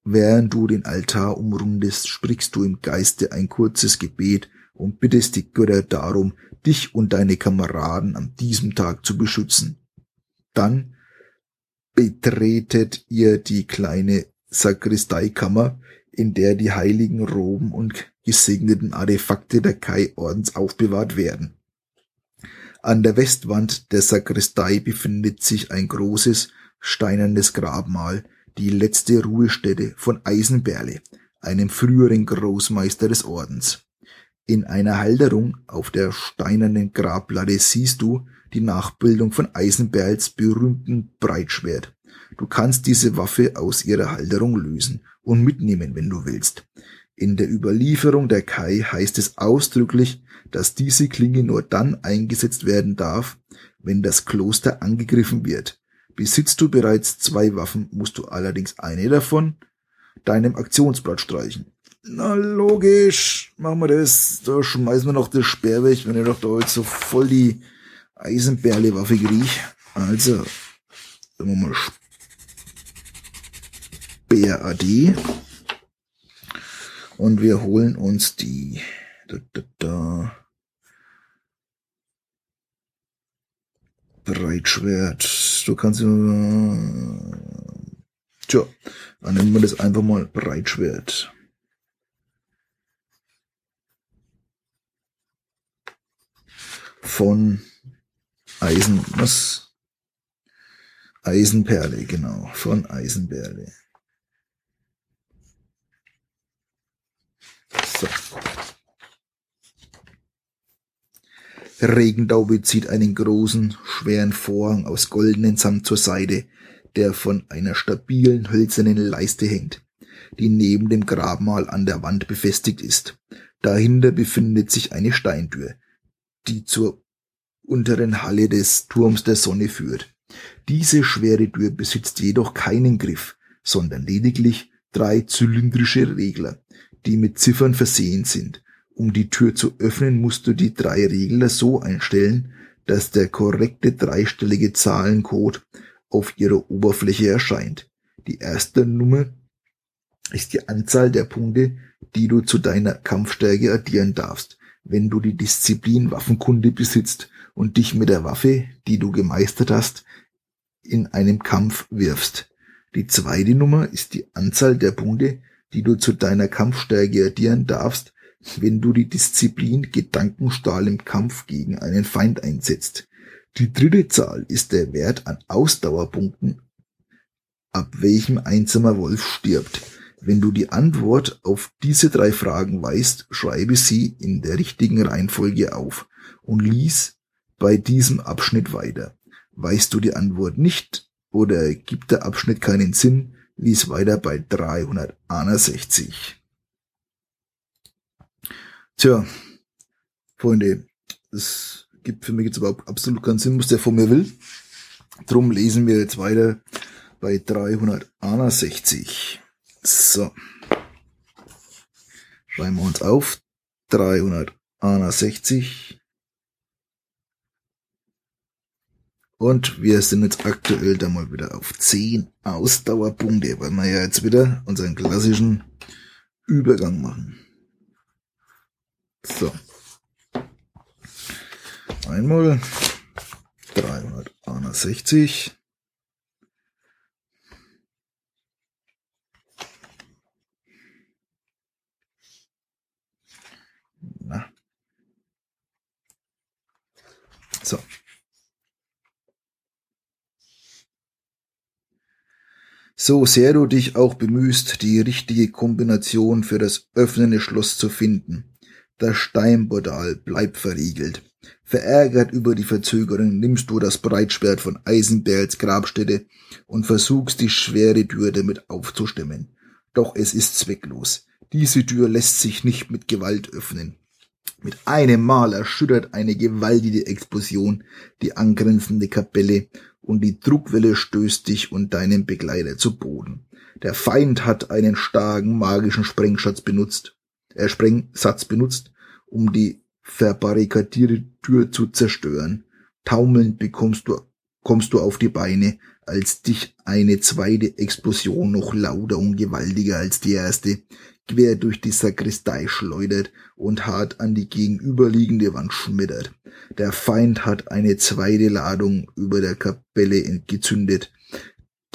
Während du den Altar umrundest, sprichst du im Geiste ein kurzes Gebet und bittest die Götter darum, dich und deine Kameraden an diesem Tag zu beschützen. Dann betretet ihr die kleine Sakristeikammer, in der die heiligen Roben und gesegneten Artefakte der Kai-Ordens aufbewahrt werden. An der Westwand der Sakristei befindet sich ein großes steinernes Grabmal, die letzte Ruhestätte von Eisenberle, einem früheren Großmeister des Ordens. In einer Halterung auf der steinernen Grabplatte siehst du die Nachbildung von Eisenberls berühmten Breitschwert. Du kannst diese Waffe aus ihrer Halterung lösen und mitnehmen, wenn du willst. In der Überlieferung der Kai heißt es ausdrücklich, dass diese Klinge nur dann eingesetzt werden darf, wenn das Kloster angegriffen wird. Besitzt du bereits zwei Waffen, musst du allerdings eine davon deinem Aktionsblatt streichen. Na logisch, machen wir das. Da schmeißen wir noch das Speer weg, wenn ich doch da jetzt so voll die Eisenbärle-Waffe krieg. Also, sagen wir mal Speer AD. Und wir holen uns die da, da, da. Breitschwert. Du kannst Tja, dann nennen wir das einfach mal Breitschwert. Von Eisen, was? Eisenperle, genau, von Eisenperle. So. Regendaube zieht einen großen, schweren Vorhang aus goldenen Samt zur Seite, der von einer stabilen hölzernen Leiste hängt, die neben dem Grabmal an der Wand befestigt ist. Dahinter befindet sich eine Steintür, die zur unteren Halle des Turms der Sonne führt. Diese schwere Tür besitzt jedoch keinen Griff, sondern lediglich drei zylindrische Regler, die mit Ziffern versehen sind. Um die Tür zu öffnen, musst du die drei Regler so einstellen, dass der korrekte dreistellige Zahlencode auf ihrer Oberfläche erscheint. Die erste Nummer ist die Anzahl der Punkte, die du zu deiner Kampfstärke addieren darfst, wenn du die Disziplin Waffenkunde besitzt und dich mit der Waffe, die du gemeistert hast, in einem Kampf wirfst. Die zweite Nummer ist die Anzahl der Punkte, die du zu deiner Kampfstärke addieren darfst, wenn du die Disziplin Gedankenstahl im Kampf gegen einen Feind einsetzt. Die dritte Zahl ist der Wert an Ausdauerpunkten, ab welchem einsamer Wolf stirbt. Wenn du die Antwort auf diese drei Fragen weißt, schreibe sie in der richtigen Reihenfolge auf und lies bei diesem Abschnitt weiter. Weißt du die Antwort nicht oder gibt der Abschnitt keinen Sinn, lies weiter bei 361. Tja, Freunde, das gibt für mich jetzt überhaupt absolut keinen Sinn, was der von mir will. Drum lesen wir jetzt weiter bei 361. So. Schreiben wir uns auf. 361. Und wir sind jetzt aktuell da mal wieder auf 10 Ausdauerpunkte, weil wir ja jetzt wieder unseren klassischen Übergang machen. So. Einmal 361. Na. So. So sehr du dich auch bemühst, die richtige Kombination für das öffnende Schloss zu finden, das Steinportal bleibt verriegelt. Verärgert über die Verzögerung nimmst du das Breitschwert von Eisenberls Grabstätte und versuchst die schwere Tür damit aufzustemmen. Doch es ist zwecklos. Diese Tür lässt sich nicht mit Gewalt öffnen. Mit einem Mal erschüttert eine gewaltige Explosion die angrenzende Kapelle und die Druckwelle stößt dich und deinen Begleiter zu Boden. Der Feind hat einen starken magischen Sprengschatz benutzt, äh, Sprengsatz benutzt, um die verbarrikadierte Tür zu zerstören. Taumelnd bekommst du, kommst du auf die Beine, als dich eine zweite Explosion noch lauter und gewaltiger als die erste quer durch die Sakristei schleudert und hart an die gegenüberliegende Wand schmettert. Der Feind hat eine zweite Ladung über der Kapelle gezündet,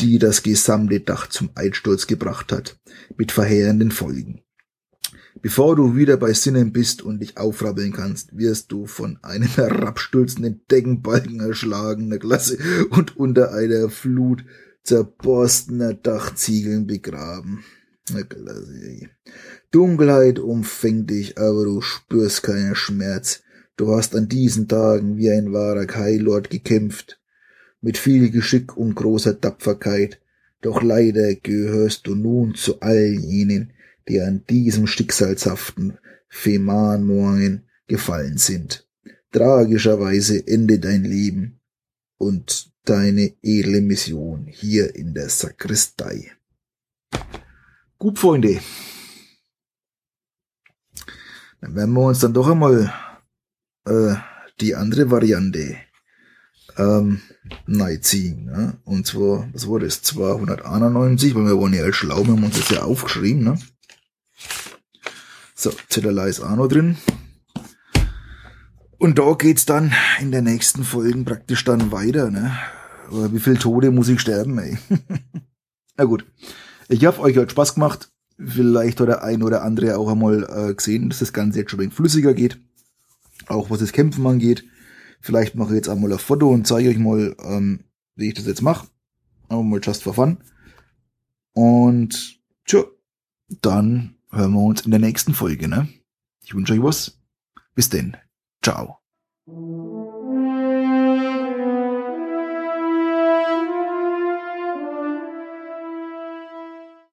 die das gesamte Dach zum Einsturz gebracht hat, mit verheerenden Folgen. Bevor du wieder bei Sinnen bist und dich aufrabbeln kannst, wirst du von einem [laughs] herabstürzenden Deckenbalken erschlagener Klasse und unter einer Flut zerborstener Dachziegeln begraben. Dunkelheit umfängt dich, aber du spürst keinen Schmerz. Du hast an diesen Tagen wie ein wahrer Kailord gekämpft, mit viel Geschick und großer Tapferkeit. Doch leider gehörst du nun zu all jenen, die an diesem schicksalshaften Femanmorgen gefallen sind. Tragischerweise endet dein Leben und deine edle Mission hier in der Sakristei. Gut, Freunde. Dann werden wir uns dann doch einmal äh, die andere Variante ähm, ziehen. Ne? Und zwar, was war das? 291, weil wir wollen ja schlau, wir haben uns das ja aufgeschrieben. Ne? So, Zetterlei ist auch noch drin. Und da geht's dann in der nächsten Folgen praktisch dann weiter, ne? Wie viel Tode muss ich sterben, ey? [laughs] Na gut. Ich hoffe, euch hat Spaß gemacht. Vielleicht hat der ein oder andere auch einmal äh, gesehen, dass das Ganze jetzt schon ein wenig flüssiger geht. Auch was das Kämpfen angeht. Vielleicht mache ich jetzt einmal ein Foto und zeige euch mal, ähm, wie ich das jetzt mache. Aber mal just for fun. Und tja, dann hören wir uns in der nächsten Folge. Ne? Ich wünsche euch was. Bis denn. Ciao.